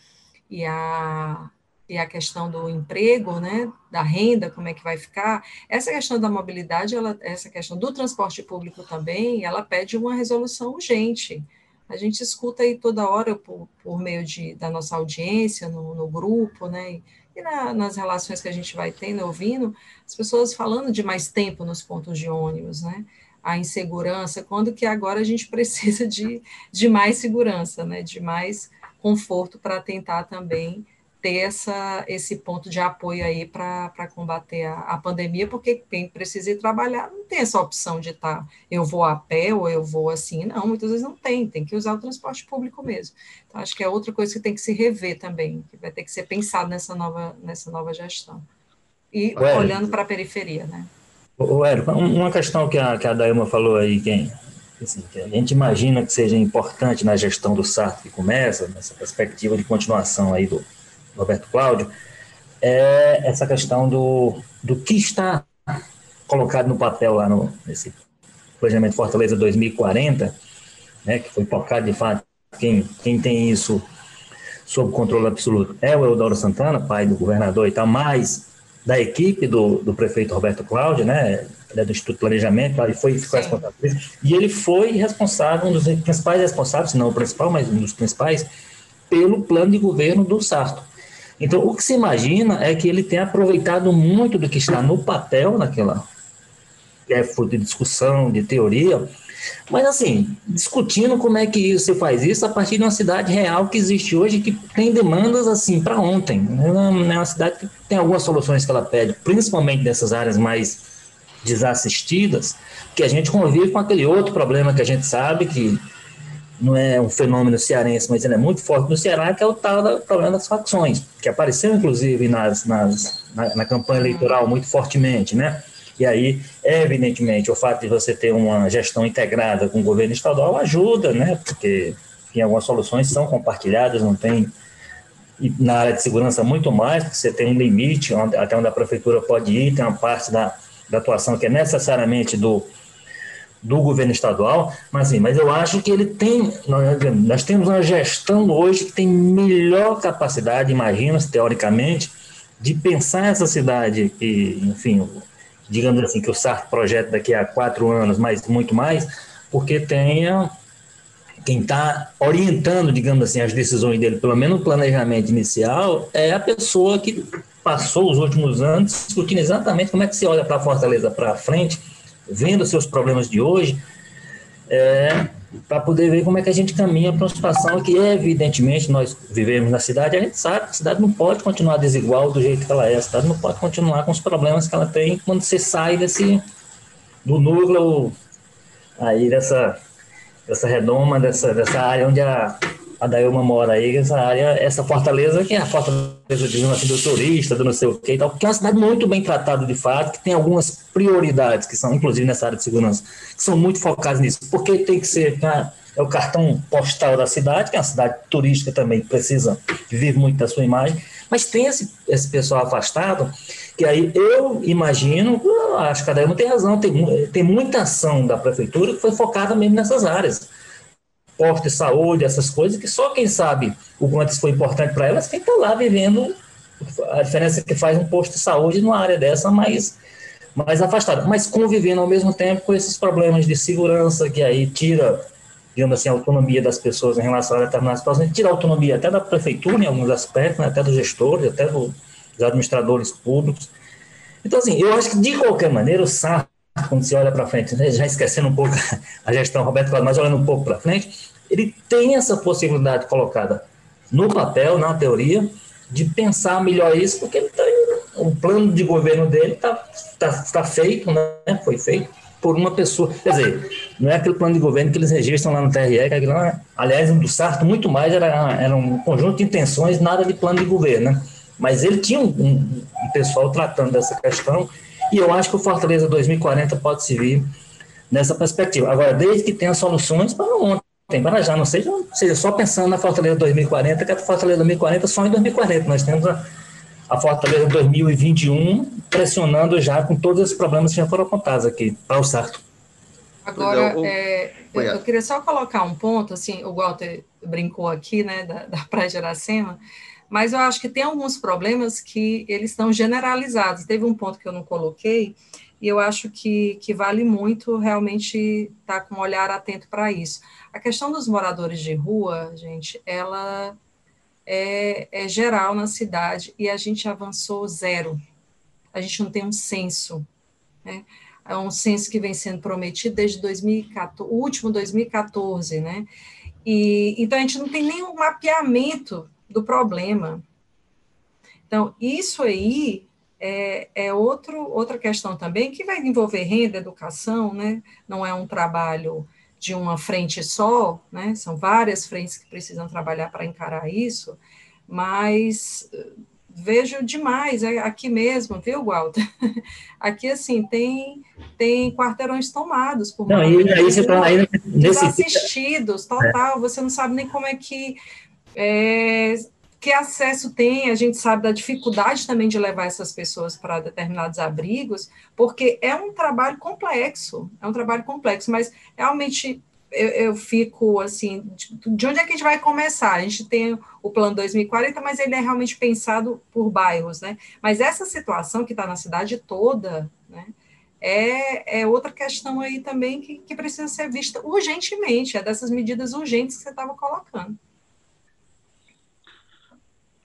[SPEAKER 2] e a e a questão do emprego, né, da renda, como é que vai ficar, essa questão da mobilidade, ela, essa questão do transporte público também, ela pede uma resolução urgente. A gente escuta aí toda hora por, por meio de, da nossa audiência, no, no grupo, né, e na, nas relações que a gente vai tendo, ouvindo, as pessoas falando de mais tempo nos pontos de ônibus, né, a insegurança, quando que agora a gente precisa de, de mais segurança, né, de mais conforto para tentar também ter essa, esse ponto de apoio aí para combater a, a, pandemia, porque quem precisa ir trabalhar não tem essa opção de estar, tá, eu vou a pé ou eu vou assim, não, muitas vezes não tem, tem que usar o transporte público mesmo. Então, acho que é outra coisa que tem que se rever também, que vai ter que ser pensado nessa nova, nessa nova gestão. E olhando para a periferia, né?
[SPEAKER 3] O Érico, uma questão que a, que a Dailma falou aí, quem, assim, que a gente imagina que seja importante na gestão do Sarto que começa, nessa perspectiva de continuação aí do Roberto Cláudio, é essa questão do, do que está colocado no papel lá no, nesse planejamento Fortaleza 2040, né, que foi focado de fato, quem, quem tem isso sob controle absoluto é o Eudoro Santana, pai do governador e tal, mas da equipe do, do prefeito Roberto Cláudio, né, é do Instituto de Planejamento, ele foi ficou responsável por isso, e ele foi responsável, um dos principais responsáveis, não o principal, mas um dos principais, pelo plano de governo do Sarto. Então, o que se imagina é que ele tem aproveitado muito do que está no papel naquela é, de discussão, de teoria, mas assim, discutindo como é que você faz isso a partir de uma cidade real que existe hoje, que tem demandas assim para ontem. É uma cidade que tem algumas soluções que ela pede, principalmente nessas áreas mais desassistidas, que a gente convive com aquele outro problema que a gente sabe que não é um fenômeno cearense, mas ele é muito forte no Ceará, que é o tal do problema das facções, que apareceu inclusive nas, nas na, na campanha eleitoral muito fortemente, né? E aí, evidentemente, o fato de você ter uma gestão integrada com o governo estadual ajuda, né? Porque em algumas soluções são compartilhadas, não tem. E na área de segurança, muito mais, porque você tem um limite onde, até onde a prefeitura pode ir, tem uma parte da, da atuação que é necessariamente do, do governo estadual, mas assim, mas eu acho que ele tem, nós, nós temos uma gestão hoje que tem melhor capacidade, imagina-se, teoricamente, de pensar essa cidade, e, enfim, digamos assim, que o SART projeta daqui a quatro anos, mas muito mais, porque tenha quem está orientando, digamos assim, as decisões dele, pelo menos no planejamento inicial, é a pessoa que passou os últimos anos discutindo exatamente como é que se olha para a Fortaleza para frente, vendo seus problemas de hoje, é, para poder ver como é que a gente caminha para uma situação que, evidentemente, nós vivemos na cidade, a gente sabe que a cidade não pode continuar desigual do jeito que ela é, a cidade não pode continuar com os problemas que ela tem quando você sai desse, do núcleo aí dessa, dessa redoma, dessa, dessa área onde a, a Dailma mora aí, essa área, essa fortaleza, que é a fortaleza, de assim, do turista, do não sei o que e tal, que é uma cidade muito bem tratada de fato, que tem algumas prioridades, que são, inclusive nessa área de segurança, que são muito focadas nisso, porque tem que ser, né, é o cartão postal da cidade, que é uma cidade turística também, que precisa, vive muito da sua imagem, mas tem esse, esse pessoal afastado, que aí eu imagino, acho que a Dailma tem razão, tem, tem muita ação da prefeitura que foi focada mesmo nessas áreas, posto de saúde, essas coisas, que só quem sabe o quanto isso foi importante para elas, quem está lá vivendo a diferença que faz um posto de saúde numa área dessa mais, mais afastada, mas convivendo ao mesmo tempo com esses problemas de segurança que aí tira, digamos assim, a autonomia das pessoas em relação a determinadas situações, tira a autonomia até da prefeitura em alguns aspectos, né, até dos gestores, até dos administradores públicos. Então, assim, eu acho que de qualquer maneira o SAR quando se olha para frente, né, já esquecendo um pouco a gestão Roberto Cláudio, mas olhando um pouco para frente, ele tem essa possibilidade colocada no papel, na teoria, de pensar melhor isso, porque tá, o plano de governo dele está tá, tá feito, né, foi feito por uma pessoa. Quer dizer, não é aquele plano de governo que eles registram lá no TRE, que é lá, aliás, do Sarto, muito mais era, era um conjunto de intenções, nada de plano de governo, né? Mas ele tinha um, um pessoal tratando dessa questão e eu acho que o Fortaleza 2040 pode servir nessa perspectiva. Agora, desde que tenha soluções para ontem, para já, não seja, seja só pensando na Fortaleza 2040, que a Fortaleza 2040 só em 2040. Nós temos a, a Fortaleza 2021 pressionando já com todos esses problemas que já foram apontados aqui para o Sarto.
[SPEAKER 2] Agora, é, eu, eu, queria só colocar um ponto, assim, o Walter brincou aqui, né, da, da Praia de Iracema, mas eu acho que tem alguns problemas que eles estão generalizados. Teve um ponto que eu não coloquei, e eu acho que, que vale muito realmente estar tá com um olhar atento para isso. A questão dos moradores de rua, gente, ela é, é geral na cidade e a gente avançou zero. A gente não tem um censo. Né? é um censo que vem sendo prometido desde 2014, o último 2014, né? E, então, a gente não tem nenhum mapeamento do problema. Então, isso aí é, é outro, outra questão também, que vai envolver renda, educação, né? Não é um trabalho de uma frente só, né? São várias frentes que precisam trabalhar para encarar isso, mas vejo demais é aqui mesmo, viu, Walter? Aqui, assim, tem, tem quarteirões tomados por
[SPEAKER 3] não, e aí você tá aí
[SPEAKER 2] nesse assistidos, total, é. você não sabe nem como é que é, que acesso tem, a gente sabe da dificuldade também de levar essas pessoas para determinados abrigos, porque é um trabalho complexo, é um trabalho complexo, mas realmente eu, eu, fico assim, de onde é que a gente vai começar? A gente tem o plano 2040, mas ele é realmente pensado por bairros, né? Mas essa situação que está na cidade toda, né? É, é outra questão aí também que, que precisa ser vista urgentemente, é dessas medidas urgentes que você estava colocando.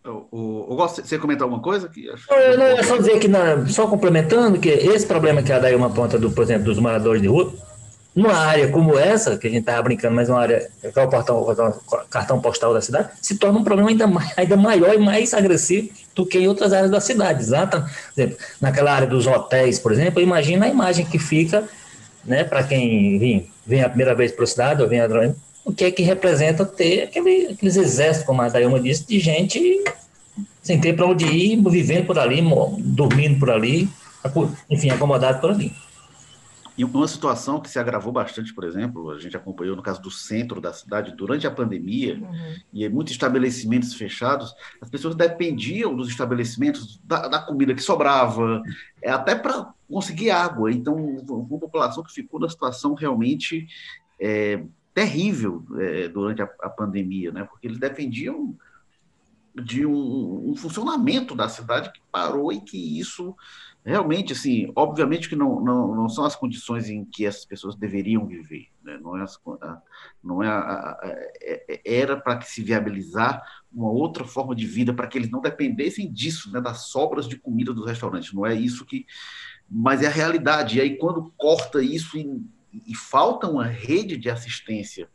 [SPEAKER 1] O, o, você comentar alguma coisa? Que
[SPEAKER 3] não, não, é só dizer que, na, só complementando, que esse problema que a Daí uma ponta, do, por exemplo, dos moradores de rua, numa área como essa, que a gente estava brincando, mas uma área que é o portão, cartão postal da cidade, se torna um problema ainda, ainda maior e mais agressivo do que em outras áreas da cidade. Exato? Por exemplo, naquela área dos hotéis, por exemplo, imagina a imagem que fica, né, para quem vem, vem a primeira vez para a cidade ou vem a o que é que representa ter aquele, aqueles exércitos, como a Dayuma disse, de gente sem ter para onde ir, vivendo por ali, dormindo por ali, enfim, acomodado por ali.
[SPEAKER 1] E uma situação que se agravou bastante, por exemplo, a gente acompanhou no caso do centro da cidade durante a pandemia, uhum. e muitos estabelecimentos fechados, as pessoas dependiam dos estabelecimentos, da, da comida que sobrava, é, até para conseguir água. Então, uma população que ficou na situação realmente é, terrível é, durante a, a, pandemia, né? porque eles dependiam de um, um funcionamento da cidade que parou e que isso realmente, assim, obviamente que não, não, não são as condições em que essas pessoas deveriam viver, né? não é, as, não é, a, a, é, é era para que se viabilizar uma outra forma de vida para que eles não dependessem disso, né, das sobras de comida dos restaurantes, não é isso que, mas é a realidade, e aí quando corta isso e, e falta uma rede de assistência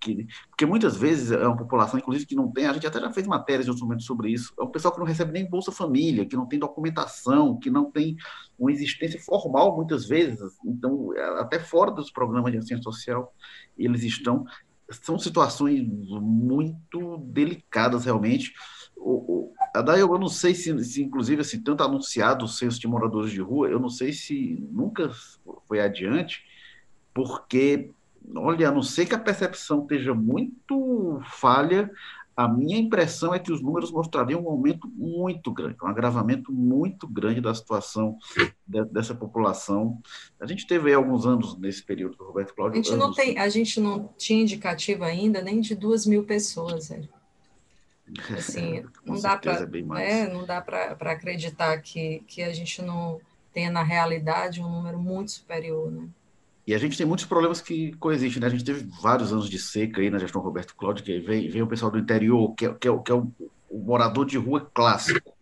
[SPEAKER 1] que, porque muitas vezes é uma população, inclusive, que não tem, a gente até já fez matérias em outros momentos sobre isso, é um pessoal que não recebe nem Bolsa Família, que não tem documentação, que não tem uma existência formal, muitas vezes, então, é, até fora dos programas de assistência social, eles estão, são situações muito delicadas, realmente, o, o, daí eu não sei se, se, inclusive, assim, tanto anunciado o censo de moradores de rua, eu não sei se nunca foi adiante, porque olha, a não ser que a percepção esteja muito falha, a minha impressão é que os números mostrariam um aumento muito grande, um agravamento muito grande da situação de, dessa população. A gente teve aí alguns anos nesse período do Roberto Cláudio.
[SPEAKER 2] A gente, não tem, a gente não tinha indicativo ainda nem de duas mil pessoas. Assim, não, dá pra, é não dá para acreditar que, que a gente não tenha na realidade um número muito superior. Né?
[SPEAKER 1] E a gente tem muitos problemas que coexistem, né? A gente teve vários anos de seca aí na gestão Roberto Cláudio, que vem, vem o pessoal do interior, que é, que é, que é o, o morador de rua clássico.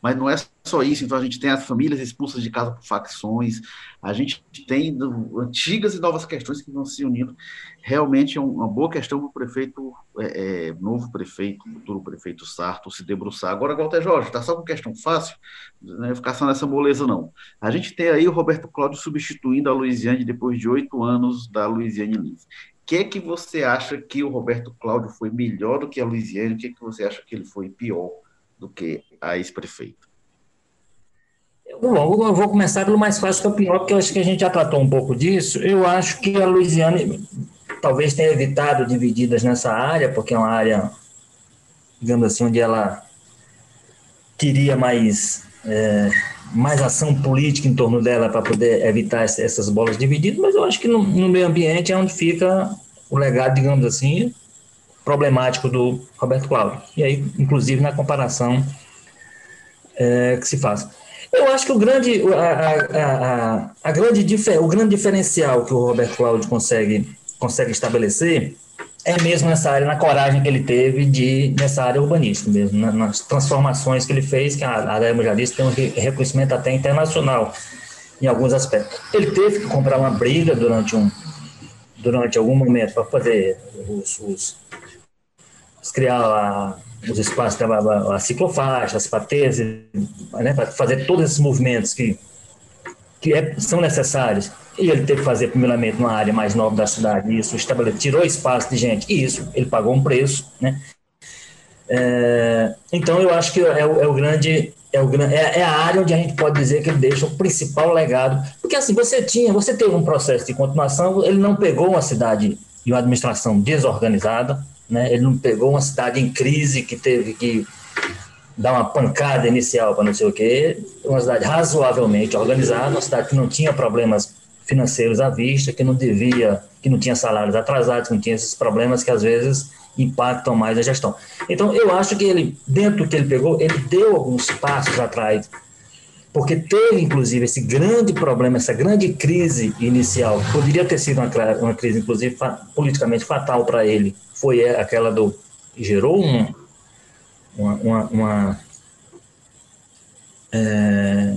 [SPEAKER 1] Mas não é só isso, então a gente tem as famílias expulsas de casa por facções, a gente tem antigas e novas questões que vão se unindo. Realmente é uma boa questão para o prefeito, é, é, novo prefeito, futuro prefeito Sarto, se debruçar. Agora, Walter Jorge, está só com questão fácil, não é ficar só nessa moleza, não. A gente tem aí o Roberto Cláudio substituindo a Luiziane depois de oito anos da Luiziane Lins. O que é que você acha que o Roberto Cláudio foi melhor do que a Luiziane? O que é que você acha que ele foi pior? Do que a ex-prefeita?
[SPEAKER 3] Eu vou começar pelo mais fácil que é o pior, porque eu acho que a gente já tratou um pouco disso. Eu acho que a Luiziane talvez tenha evitado divididas nessa área, porque é uma área, digamos assim, onde ela teria mais, é, mais ação política em torno dela para poder evitar essas bolas divididas, mas eu acho que no, no meio ambiente é onde fica o legado, digamos assim, problemático do Roberto Cláudio. E aí, inclusive, na comparação é, que se faz. Eu acho que o grande, a, a, a, grande, o grande diferencial que o Roberto Cláudio consegue, consegue estabelecer é mesmo nessa área, na coragem que ele teve de nessa área urbanística mesmo, nas transformações que ele fez, que a Ademo já disse, tem um reconhecimento até internacional. em alguns aspectos. Ele teve que comprar uma briga durante um durante algum momento para fazer os, os criar a, os espaços a, a ciclofaixa, as patês, né, para fazer todos esses movimentos que que é, são necessários. E ele teve que fazer, primeiramente, numa área mais nova da cidade, isso estabeleceu, tirou espaço de gente, e isso, ele pagou um preço, né? É, então, eu acho que é, é, o grande, é, o, é, é, a área onde a gente pode dizer que ele deixa o principal legado, porque assim, você tinha, você teve um processo de continuação, ele não pegou uma cidade e uma administração desorganizada, né? ele não pegou uma cidade em crise que teve que dar uma pancada inicial para não sei o quê, uma cidade razoavelmente organizada, uma cidade que não tinha problemas financeiros à vista, que não devia, que não tinha salários atrasados, que não tinha esses problemas que às vezes impactam mais a gestão. Então, eu acho que ele, dentro do que ele pegou, ele deu alguns passos atrás, porque teve, inclusive, esse grande problema, essa grande crise inicial, poderia ter sido uma, uma crise, inclusive, politicamente fatal para ele, foi aquela do. gerou um, uma, uma, uma é,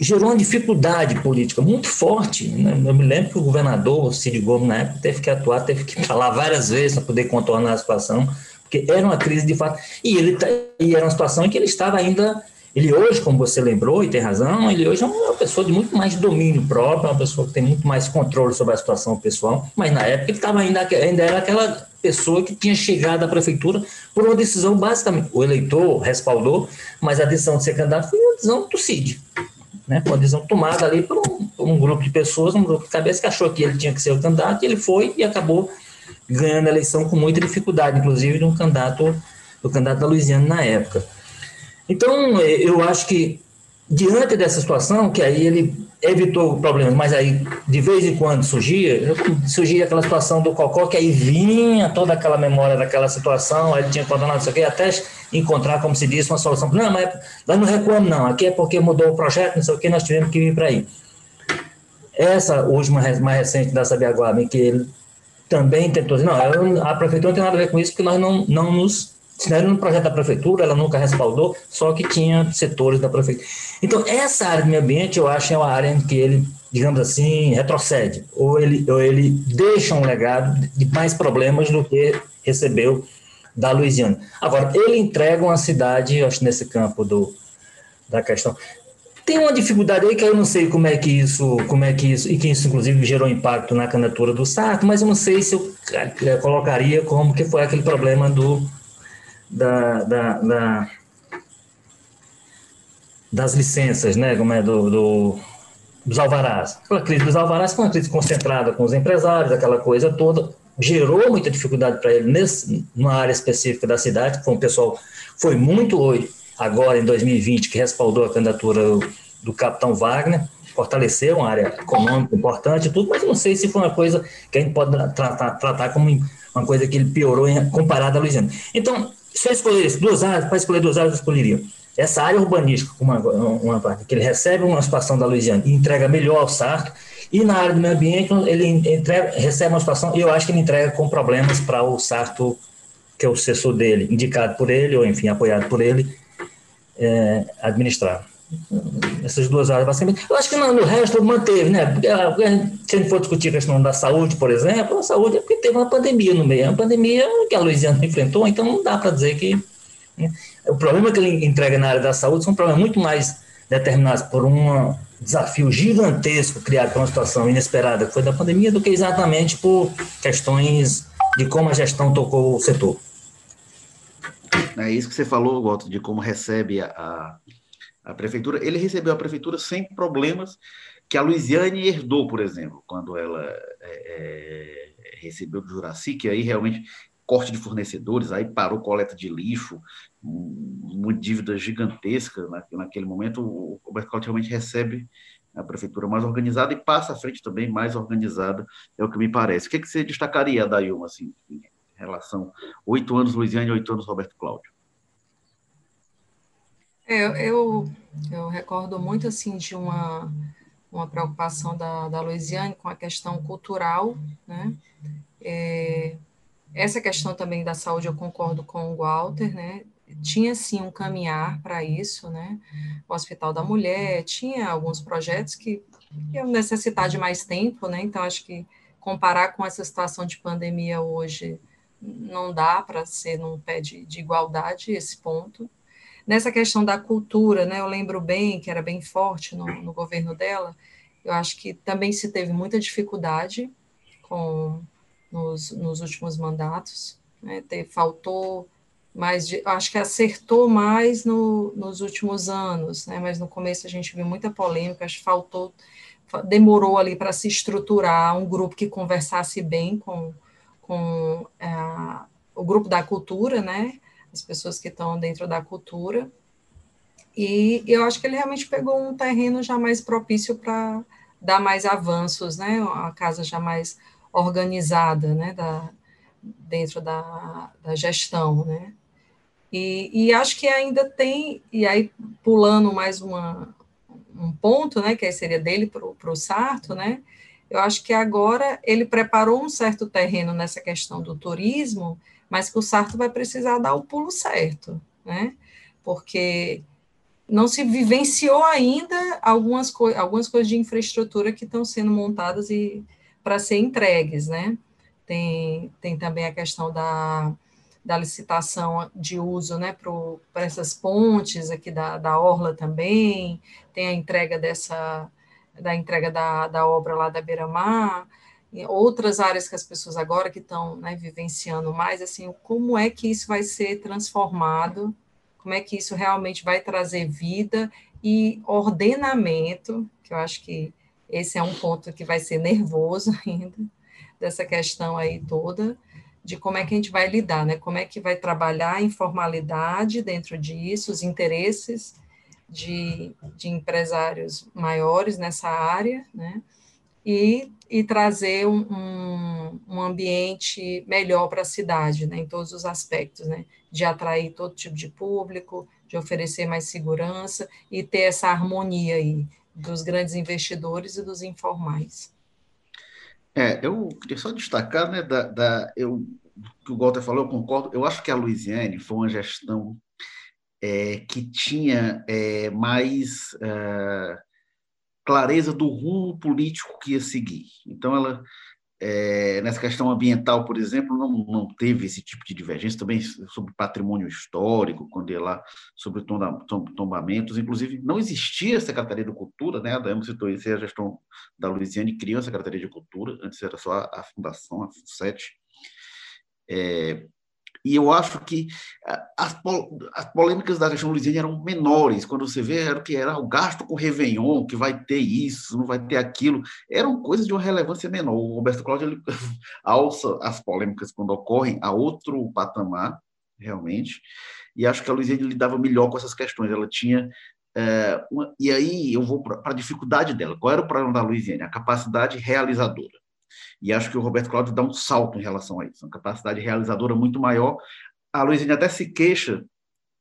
[SPEAKER 3] gerou uma dificuldade política muito forte. Né? Eu me lembro que o governador, Cid Gomes, na época, teve que atuar, teve que falar várias vezes para poder contornar a situação, porque era uma crise de fato. E, ele, tá, e era uma situação em que ele estava ainda. Ele hoje, como você lembrou, e tem razão, ele hoje é uma pessoa de muito mais domínio próprio, uma pessoa que tem muito mais controle sobre a situação pessoal, mas na época ele estava ainda, ainda era aquela pessoa que tinha chegado à prefeitura por uma decisão basicamente. O eleitor respaldou, mas a decisão de ser candidato foi uma decisão do CID. Né, uma decisão tomada ali por um, por um, grupo de pessoas, um grupo de cabeça que achou que ele tinha que ser o candidato, e ele foi e acabou ganhando a eleição com muita dificuldade, inclusive de um candidato, do candidato da Luiziana na época. Então, eu acho que diante dessa situação, que aí ele evitou problemas, mas aí de vez em quando surgia, surgia aquela situação do Cocó, que aí vinha toda aquela memória daquela situação, aí tinha condenado isso aqui, até encontrar, como se disse, uma solução. Não, mas nós não recuamos, não, aqui é porque mudou o projeto, não sei o que, nós tivemos que vir para aí. Essa última, mais recente da Sabiaguaba, em que ele também tentou dizer, não, a prefeitura não tem nada a ver com isso, porque nós não, não nos era no projeto da prefeitura, ela nunca respaldou, só que tinha setores da prefeitura. Então, essa área do meio ambiente, eu acho, é uma área em que ele, digamos assim, retrocede, ou ele, ou ele deixa um legado de mais problemas do que recebeu da Louisiana. Agora, ele entrega uma cidade, eu acho, nesse campo do, da questão. Tem uma dificuldade aí que eu não sei como é que isso, como é que isso, e que isso inclusive gerou impacto na candidatura do Sarto, mas eu não sei se eu colocaria como que foi aquele problema do da, da, da das licenças, né, como é do, do, dos alvarás. Aquela crise dos alvarás foi uma crise concentrada com os empresários, aquela coisa toda, gerou muita dificuldade para ele nesse, numa área específica da cidade, foi um pessoal, foi muito hoje, agora em 2020, que respaldou a candidatura do capitão Wagner, fortaleceu uma área econômica importante e tudo, mas não sei se foi uma coisa que a gente pode tratar, tratar como uma coisa que ele piorou em, comparado Luiziana. Então, se eu escolhesse duas áreas, para escolher duas áreas, eu escolheria essa área urbanística, uma, uma parte, que ele recebe uma situação da Louisiana e entrega melhor ao Sarto, e na área do meio ambiente, ele entrega, recebe uma situação, e eu acho que ele entrega com problemas para o Sarto, que é o sucessor dele, indicado por ele, ou enfim, apoiado por ele, é, administrar. Essas duas áreas, basicamente. Eu acho que no, no resto manteve, né? Porque, ah, se a gente for discutir a questão da saúde, por exemplo, a saúde é porque teve uma pandemia no meio. A pandemia que a Louisiana enfrentou, então não dá para dizer que. Né? O problema que ele entrega na área da saúde são problemas muito mais determinados por um desafio gigantesco criado por uma situação inesperada que foi da pandemia do que exatamente por questões de como a gestão tocou o setor.
[SPEAKER 1] É isso que você falou, Walter, de como recebe a, a prefeitura, ele recebeu a prefeitura sem problemas que a Luiziane herdou, por exemplo, quando ela é, é, recebeu do Juraci, que aí realmente corte de fornecedores, aí parou coleta de lixo, uma dívida gigantesca naquele momento, o Roberto realmente recebe a prefeitura mais organizada e passa à frente também mais organizada, é o que me parece. O que, é que você destacaria, Dayuma, assim, em relação oito anos Luiziane e oito anos Roberto Cláudio?
[SPEAKER 2] É, eu, eu recordo muito assim de uma, uma preocupação da, da Luiziane com a questão cultural, né? É, essa questão também da saúde eu concordo com o Walter, né? tinha sim um caminhar para isso, né? O Hospital da Mulher tinha alguns projetos que iam necessitar de mais tempo, né? Então acho que comparar com essa situação de pandemia hoje não dá para ser num pé de, de igualdade esse ponto. Nessa questão da cultura, né? Eu lembro bem que era bem forte no, no governo dela. Eu acho que também se teve muita dificuldade com nos, nos últimos mandatos. Né? Te, faltou mais, de, acho que acertou mais no, nos últimos anos, né? mas no começo a gente viu muita polêmica, acho que faltou, demorou ali para se estruturar um grupo que conversasse bem com, com é, o grupo da cultura, né? As pessoas que estão dentro da cultura, e eu acho que ele realmente pegou um terreno já mais propício para dar mais avanços, né? A casa já mais organizada, né? Da, dentro da, da gestão, né? E, e, acho que ainda tem, e aí pulando mais uma, um ponto, né, que seria dele para o Sarto, né, eu acho que agora ele preparou um certo terreno nessa questão do turismo, mas que o Sarto vai precisar dar o pulo certo, né, porque não se vivenciou ainda algumas, co algumas coisas de infraestrutura que estão sendo montadas e para ser entregues, né, tem, tem também a questão da da licitação de uso né, para essas pontes aqui da, da Orla também, tem a entrega dessa da entrega da, da obra lá da Beira-Mar, outras áreas que as pessoas agora que estão né, vivenciando mais, assim, como é que isso vai ser transformado, como é que isso realmente vai trazer vida e ordenamento, que eu acho que esse é um ponto que vai ser nervoso ainda, dessa questão aí toda, de como é que a gente vai lidar, né? Como é que vai trabalhar a informalidade dentro disso, os interesses de, de empresários maiores nessa área, né? E, e trazer um, um, um ambiente melhor para a cidade, né? Em todos os aspectos, né? De atrair todo tipo de público, de oferecer mais segurança e ter essa harmonia aí dos grandes investidores e dos informais.
[SPEAKER 1] É, eu queria só destacar, né, da, da eu, que o Walter falou, eu concordo. Eu acho que a Luiziane foi uma gestão é, que tinha é, mais é, clareza do rumo político que ia seguir. Então, ela é, nessa questão ambiental, por exemplo, não, não teve esse tipo de divergência, também sobre patrimônio histórico, quando ia lá sobre tombamentos, inclusive não existia Secretaria de Cultura, né? a Dama citou isso, a gestão da Luiziane criou a Secretaria de Cultura, antes era só a, a Fundação, a FUNSET, é, e eu acho que as, as polêmicas da questão Luiziane eram menores, quando você vê era que era o gasto com o Réveillon, que vai ter isso, não vai ter aquilo, eram coisas de uma relevância menor. O Roberto Cláudio ele alça as polêmicas quando ocorrem a outro patamar, realmente, e acho que a Luiziane lidava melhor com essas questões, ela tinha é, uma, e aí eu vou para a dificuldade dela. Qual era o problema da Luiziane? A capacidade realizadora. E acho que o Roberto Cláudio dá um salto em relação a isso, uma capacidade realizadora muito maior. A Luizinha até se queixa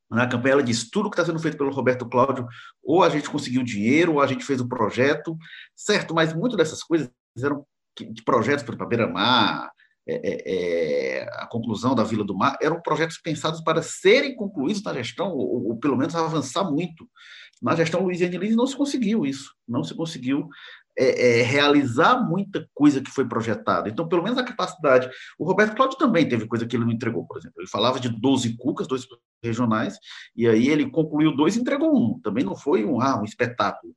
[SPEAKER 1] na campanha, ela diz: tudo que está sendo feito pelo Roberto Cláudio, ou a gente conseguiu dinheiro, ou a gente fez o projeto, certo, mas muitas dessas coisas eram de projetos para Beira-Mar, é, é, é, a conclusão da Vila do Mar, eram projetos pensados para serem concluídos na gestão, ou, ou pelo menos avançar muito. Na gestão Luiziane Lins não se conseguiu isso, não se conseguiu é, é, realizar muita coisa que foi projetada. Então, pelo menos a capacidade. O Roberto Cláudio também teve coisa que ele não entregou, por exemplo. Ele falava de 12 cucas, dois regionais, e aí ele concluiu dois e entregou um. Também não foi um, ah, um espetáculo.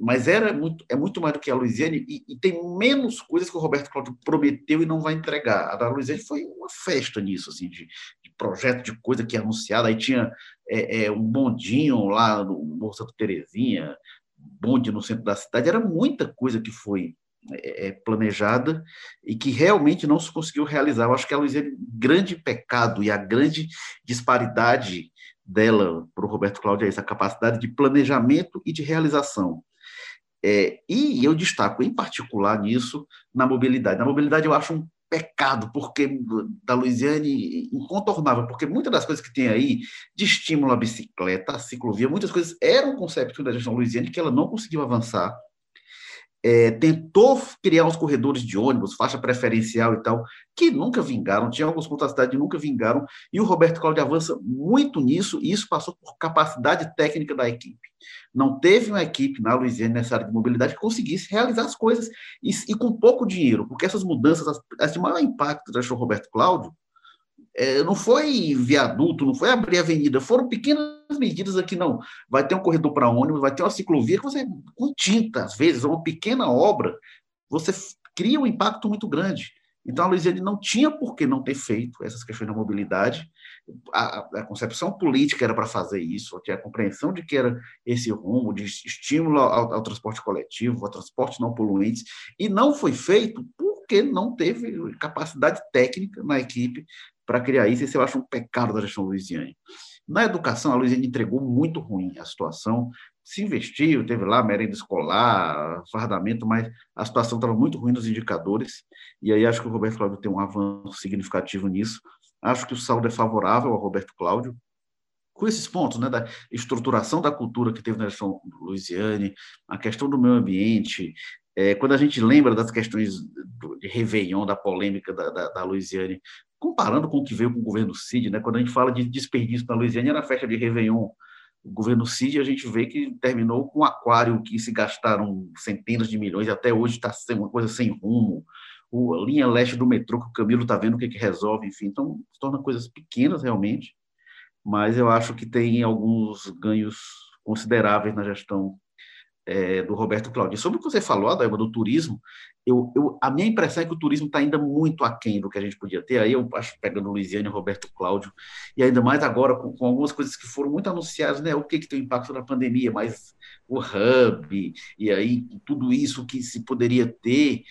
[SPEAKER 1] Mas era muito, é muito mais do que a Luiziane, e, e, tem menos coisas que o Roberto Cláudio prometeu e não vai entregar. A da Luiziane foi uma festa nisso, assim, de, de projeto, de coisa que é anunciada. Aí tinha é, é, um bondinho lá no Morro Santa Terezinha, bonde no centro da cidade, era muita coisa que foi é, é, planejada e que realmente não se conseguiu realizar. Eu acho que a Luiziane, grande pecado e a grande disparidade dela para o Roberto Cláudio é essa capacidade de planejamento e de realização. É, e eu destaco em particular nisso na mobilidade. Na mobilidade eu acho um pecado, porque da Luiziane incontornável, porque muitas das coisas que tem aí de estímulo à bicicleta, à ciclovia, muitas coisas eram conceptos da gestão Luiziane que ela não conseguiu avançar. É, tentou criar uns corredores de ônibus, faixa preferencial e tal, que nunca vingaram, tinha alguns pontos da cidade que nunca vingaram, e o Roberto Cláudio avança muito nisso, e isso passou por capacidade técnica da equipe. Não teve uma equipe na Louisiana nessa área de mobilidade que conseguisse realizar as coisas e, e com pouco dinheiro, porque essas mudanças, as, as de maior impacto deixou o Roberto Cláudio, é, não foi viaduto, não foi abrir avenida, foram pequenas medidas aqui, não. Vai ter um corredor para ônibus, vai ter uma ciclovia que você, com tinta, às vezes, uma pequena obra, você cria um impacto muito grande. Então, a Luiziane não tinha por que não ter feito essas questões da mobilidade. A, a concepção política era para fazer isso, a compreensão de que era esse rumo de estímulo ao, ao transporte coletivo, ao transporte não poluentes, e não foi feito porque não teve capacidade técnica na equipe para criar isso, esse eu acho um pecado da gestão Luiziane. Na educação, a Luiziane entregou muito ruim a situação, se investiu, teve lá merenda escolar, fardamento, mas a situação estava muito ruim nos indicadores, e aí acho que o Roberto Cláudio tem um avanço significativo nisso. Acho que o saldo é favorável ao Roberto Cláudio, com esses pontos, né, da estruturação da cultura que teve na gestão Luiziane, a questão do meio ambiente, é, quando a gente lembra das questões de Réveillon, da polêmica da, da, da Luiziane, comparando com o que veio com o governo Cid, né? quando a gente fala de desperdício na Louisiana, era festa de Réveillon. O governo Cid, a gente vê que terminou com um aquário que se gastaram centenas de milhões, e até hoje está uma coisa sem rumo. O, a linha leste do metrô, que o Camilo está vendo o que, que resolve, enfim. Então, se torna coisas pequenas, realmente, mas eu acho que tem alguns ganhos consideráveis na gestão é, do Roberto Cláudio. Sobre o que você falou, Adaima, do turismo, eu, eu, a minha impressão é que o turismo está ainda muito aquém do que a gente podia ter. Aí eu acho pegando Luiziane e Roberto Cláudio, e ainda mais agora com, com, algumas coisas que foram muito anunciadas, né? O que, que tem impacto da pandemia, mas o hub, e aí tudo isso que se poderia ter.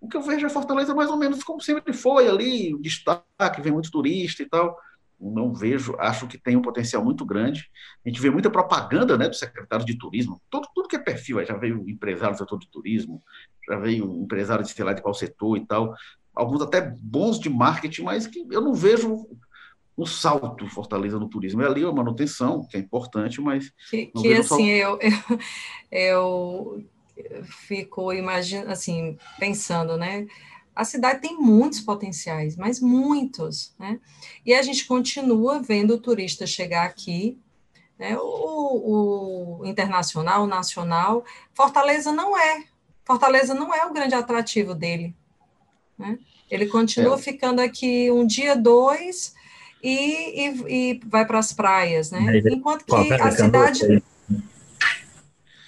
[SPEAKER 1] O que eu vejo é Fortaleza mais ou menos como sempre foi ali, o destaque, vem muito turista e tal não vejo, acho que tem um potencial muito grande. A gente vê muita propaganda né, do secretário de turismo, todo, tudo que é perfil, já veio empresário do setor de turismo, já veio empresário de sei lá de qual setor e tal, alguns até bons de marketing, mas que eu não vejo um salto Fortaleza no turismo. É ali a manutenção, que é importante, mas.
[SPEAKER 2] Que, que assim, eu, eu, eu fico imaginando, assim, pensando, né? A cidade tem muitos potenciais, mas muitos, né? E a gente continua vendo o turista chegar aqui, né? O, o internacional, o nacional, Fortaleza não é. Fortaleza não é o grande atrativo dele, né? Ele continua é. ficando aqui um dia, dois, e, e, e vai para as praias, né? Enquanto que a cidade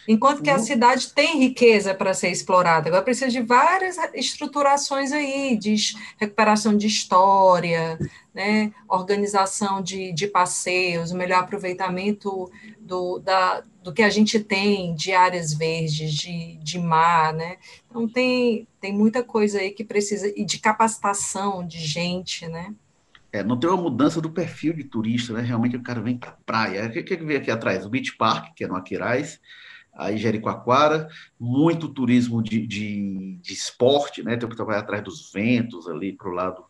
[SPEAKER 2] Enquanto que a uhum. cidade tem riqueza para ser explorada, agora precisa de várias estruturações aí, de recuperação de história, né, organização de, de passeios, o melhor aproveitamento do, da, do que a gente tem de áreas verdes, de, de mar, né? Então tem, tem muita coisa aí que precisa, e de capacitação de gente, né?
[SPEAKER 1] É, não tem uma mudança do perfil de turista, né? Realmente o cara vem para a praia. O que, que vem aqui atrás? O Beach Park, que é no Aquiraz, aí Jericoacoara, muito turismo de, de, de esporte, né? Tem que trabalhar atrás dos ventos ali para o lado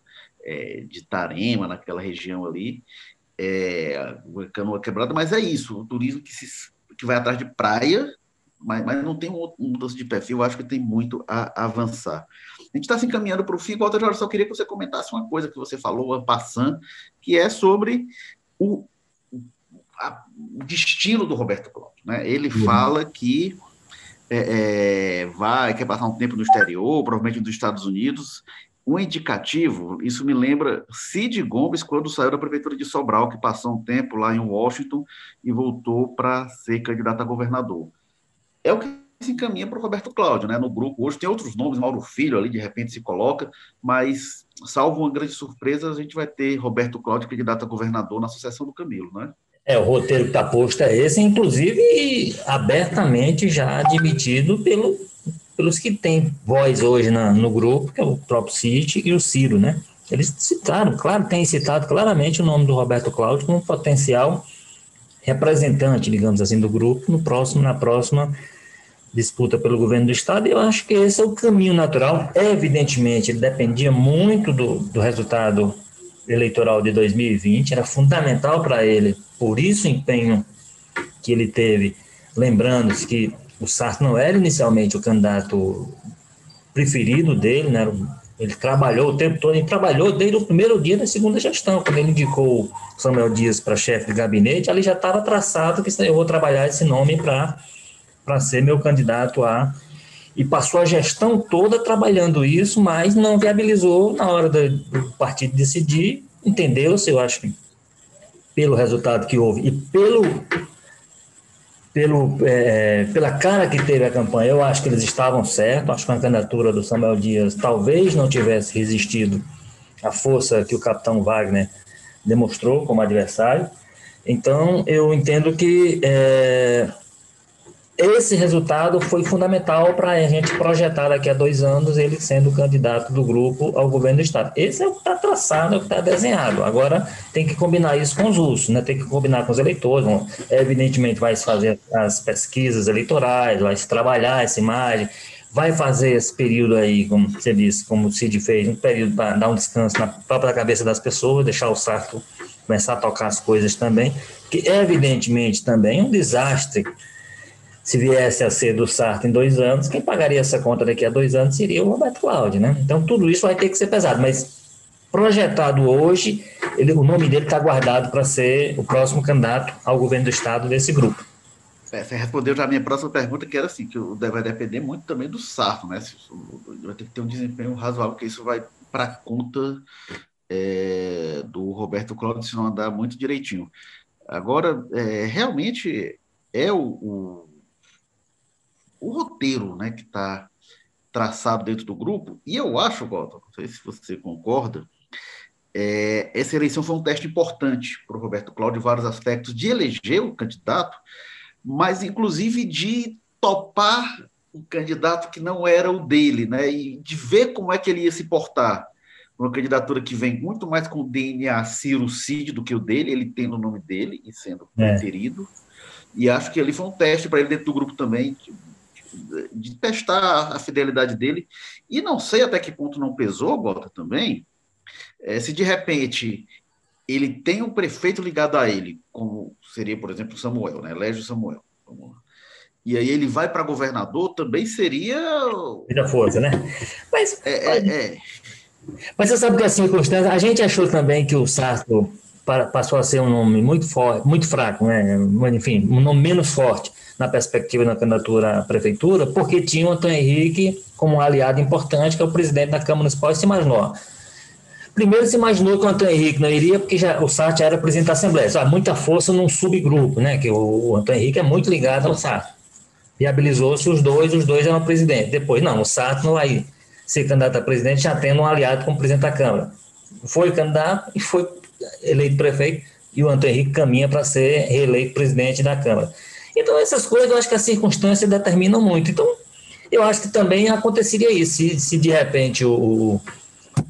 [SPEAKER 1] é, de Tarema, naquela região ali, é, canoa quebrada, mas é isso, o turismo que, se, que vai atrás de praia, mas, mas não tem mudança de perfil, eu acho que tem muito a, avançar. A gente está se encaminhando para o fim, Walter Jorge, só queria que você comentasse uma coisa que você falou, passando, que é sobre o, a, o destino do Roberto Cláudio. Né? Ele uhum. fala que é, é, vai, quer passar um tempo no exterior, provavelmente nos Estados Unidos. Um indicativo, isso me lembra Cid Gomes, quando saiu da prefeitura de Sobral, que passou um tempo lá em Washington e voltou para ser candidato a governador. É o que se encaminha para o Roberto Cláudio, né? No grupo hoje tem outros nomes, Mauro Filho ali de repente se coloca, mas salvo uma grande surpresa, a gente vai ter Roberto Cláudio candidato a governador na sucessão do Camilo, né?
[SPEAKER 3] É, o roteiro que está posto é esse, inclusive abertamente já admitido pelo, pelos que têm voz hoje na, no grupo, que é o próprio City e o Ciro, né? Eles citaram, claro, têm citado claramente o nome do Roberto Cláudio como potencial representante, digamos assim, do grupo no próximo, na próxima disputa pelo governo do Estado, e eu acho que esse é o caminho natural. Evidentemente, ele dependia muito do, do resultado eleitoral de 2020, era fundamental para ele por isso o empenho que ele teve, lembrando-se que o Sarto não era inicialmente o candidato preferido dele, né? Ele trabalhou o tempo todo, ele trabalhou desde o primeiro dia da segunda gestão, quando ele indicou Samuel Dias para chefe de gabinete, ali já estava traçado que eu vou trabalhar esse nome para ser meu candidato a. E passou a gestão toda trabalhando isso, mas não viabilizou na hora do partido decidir, entendeu-se, eu acho que pelo resultado que houve e pelo pelo, é, pela cara que teve a campanha, eu acho que eles estavam certos. Acho que a candidatura do Samuel Dias talvez não tivesse resistido à força que o capitão Wagner demonstrou como adversário. Então, eu entendo que é, esse resultado foi fundamental para a gente projetar daqui a dois anos ele sendo candidato do grupo ao governo do Estado. Esse é o que está traçado, é o que está desenhado. Agora tem que combinar isso com os usos, né? tem que combinar com os eleitores. Evidentemente, vai se fazer as pesquisas eleitorais, vai se trabalhar essa imagem, vai fazer esse período aí, como você disse, como o Cid fez, um período para dar um descanso na própria cabeça das pessoas, deixar o Sarto começar a tocar as coisas também, que evidentemente também é um desastre se viesse a ser do Sarto em dois anos, quem pagaria essa conta daqui a dois anos seria o Roberto Cláudio, né? Então tudo isso vai ter que ser pesado, mas projetado hoje, ele, o nome dele está guardado para ser o próximo candidato ao governo do estado desse grupo.
[SPEAKER 1] É, você respondeu já a minha próxima pergunta, que era assim, que vai depender muito também do Sarto, né? Vai ter que ter um desempenho razoável, porque isso vai para conta é, do Roberto Cláudio se não andar muito direitinho. Agora, é, realmente é o, o o roteiro né, que está traçado dentro do grupo, e eu acho, Walter, não sei se você concorda, é, essa eleição foi um teste importante para o Roberto Cláudio em vários aspectos, de eleger o candidato, mas inclusive de topar um candidato que não era o dele, né? E de ver como é que ele ia se portar. Uma candidatura que vem muito mais com o DNA Ciro Cid do que o dele, ele tem o nome dele e sendo é. querido. E acho que ali foi um teste para ele dentro do grupo também, de testar a fidelidade dele. E não sei até que ponto não pesou, Bota, também, é, se de repente ele tem um prefeito ligado a ele, como seria, por exemplo, Samuel, né? Légio Samuel. E aí ele vai para governador, também seria.
[SPEAKER 3] Muita força, né?
[SPEAKER 1] Mas. É, é, é.
[SPEAKER 3] Mas você sabe que a circunstância. A gente achou também que o Sarto passou a ser um nome muito forte, muito fraco, né? Enfim, um nome menos forte na perspectiva da candidatura à prefeitura, porque tinha o Antônio Henrique como um aliado importante, que é o presidente da Câmara Municipal, e se imaginou. Primeiro se imaginou que o Antônio Henrique não iria, porque já, o SAT era presidente da Assembleia. Há muita força num subgrupo, né? Que o, o Antônio Henrique é muito ligado ao SAT. Viabilizou-se os dois, os dois eram presidente. Depois, não, o SAT não vai ser candidato a presidente, já tendo um aliado como presidente da Câmara. Foi candidato e foi eleito prefeito, e o Antônio Henrique caminha para ser reeleito presidente da Câmara. Então, essas coisas eu acho que as circunstâncias determinam muito. Então, eu acho que também aconteceria isso. Se, se de repente o,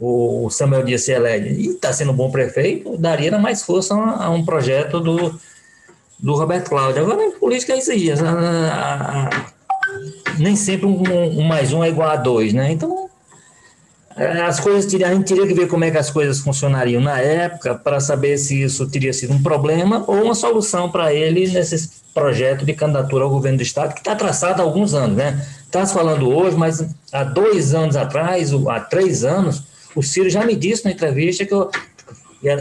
[SPEAKER 3] o Samuel Dias se elege e está sendo um bom prefeito, daria mais força a, a, um projeto do, do Roberto Cláudio. Agora, em política é isso aí. A, a, nem sempre um, um, mais um é igual a dois, né? Então, é, as coisas, a gente teria que ver como é que as coisas funcionariam na época para saber se isso teria sido um problema ou uma solução para ele nesse projeto de candidatura ao governo do Estado, que está traçado há alguns anos, né? Está se falando hoje, mas há dois anos atrás, há três anos, o Ciro já me disse na entrevista que eu,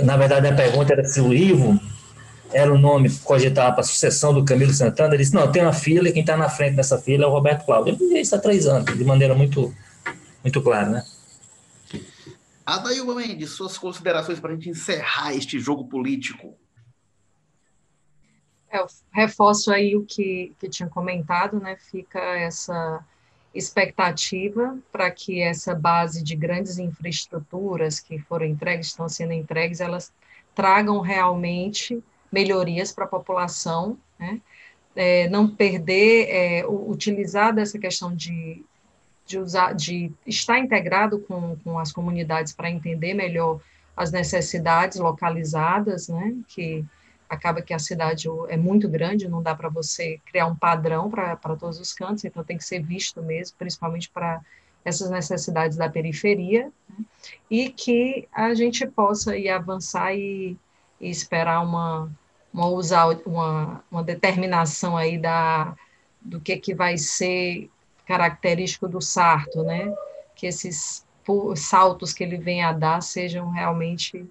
[SPEAKER 3] na verdade a pergunta era se o Ivo era o nome cogitado para a sucessão do Camilo Santana, ele disse, não, tem uma fila e quem está na frente dessa fila é o Roberto Cláudio. Ele disse há três anos, de maneira muito, muito clara, né?
[SPEAKER 1] Adailma Mendes, suas considerações para a gente encerrar este jogo político.
[SPEAKER 2] É, eu reforço aí o que, que tinha comentado, né? Fica essa expectativa para que essa base de grandes infraestruturas que foram entregues, estão sendo entregues, elas tragam realmente melhorias para a população, né? É, não perder, é, utilizar dessa questão de de, usar, de estar integrado com, com as comunidades para entender melhor as necessidades localizadas, né, que acaba que a cidade é muito grande, não dá para você criar um padrão para todos os cantos, então tem que ser visto mesmo, principalmente para essas necessidades da periferia, né, e que a gente possa ir avançar e, e esperar uma, uma usar uma, uma determinação aí da do que, que vai ser característico do Sarto, né? Que esses saltos que ele vem a dar sejam realmente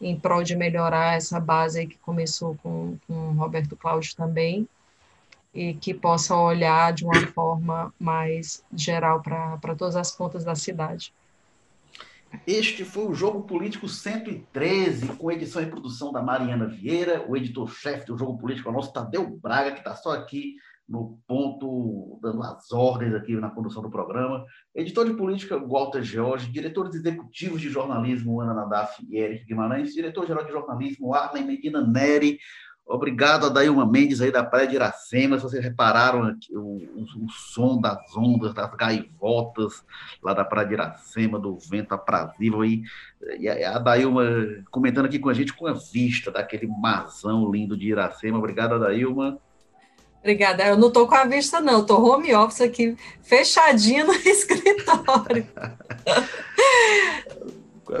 [SPEAKER 2] em prol de melhorar essa base que começou com, com Roberto Cláudio também, e que possa olhar de uma forma mais geral para todas as pontas da cidade.
[SPEAKER 1] Este foi o Jogo Político 113, com edição e produção da Mariana Vieira, o editor-chefe do Jogo Político é o nosso Tadeu Braga, que está só aqui no ponto, dando as ordens aqui na condução do programa. Editor de política, Walter George. Diretores executivos de jornalismo, Ana Nadaf e Eric Guimarães. Diretor-geral de jornalismo, Arlen Medina Neri. Obrigado a Dailma Mendes aí da Praia de Iracema. Se vocês repararam aqui, o, o, o, som das ondas, das gaivotas lá da Praia de Iracema, do vento aprazível aí. E a Dailma comentando aqui com a gente com a vista daquele marzão lindo de Iracema. Obrigado, Dailma.
[SPEAKER 2] Obrigada. Eu não estou com a vista, não. Estou home office aqui, fechadinho no escritório.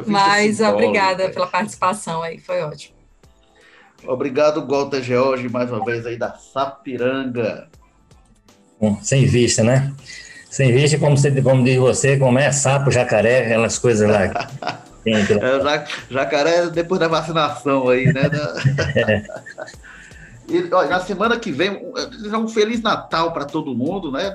[SPEAKER 2] Mas obrigada pela participação aí, foi ótimo.
[SPEAKER 1] Obrigado, Walter George, mais uma vez aí da Sapiranga.
[SPEAKER 3] Bom, sem vista, né? Sem vista, como, você, como diz você, como é sapo, jacaré, aquelas coisas lá.
[SPEAKER 1] é, jacaré depois da vacinação aí, né? é. E, ó, na semana que vem, um Feliz Natal para todo mundo, né?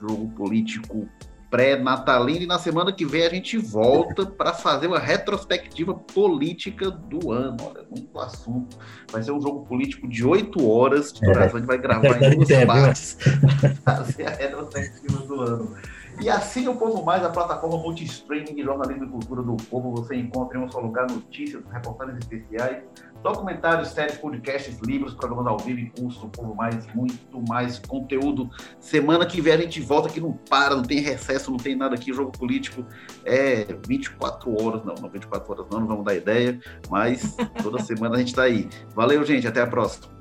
[SPEAKER 1] Jogo político pré-natalino. E na semana que vem a gente volta para fazer uma retrospectiva política do ano. Olha, muito assunto. Vai ser um jogo político de oito horas de duração. É. A gente vai gravar em duas partes para fazer a retrospectiva do ano. E assim o Povo Mais, a plataforma multi-streaming de jornalismo e cultura do povo, você encontra em um só lugar notícias, reportagens especiais, documentários, séries, podcasts, livros, programas ao vivo e do Povo Mais, muito mais conteúdo. Semana que vem a gente volta aqui, não para, não tem recesso, não tem nada aqui, jogo político é 24 horas, não, não 24 horas não, não vamos dar ideia, mas toda semana a gente está aí. Valeu, gente, até a próxima.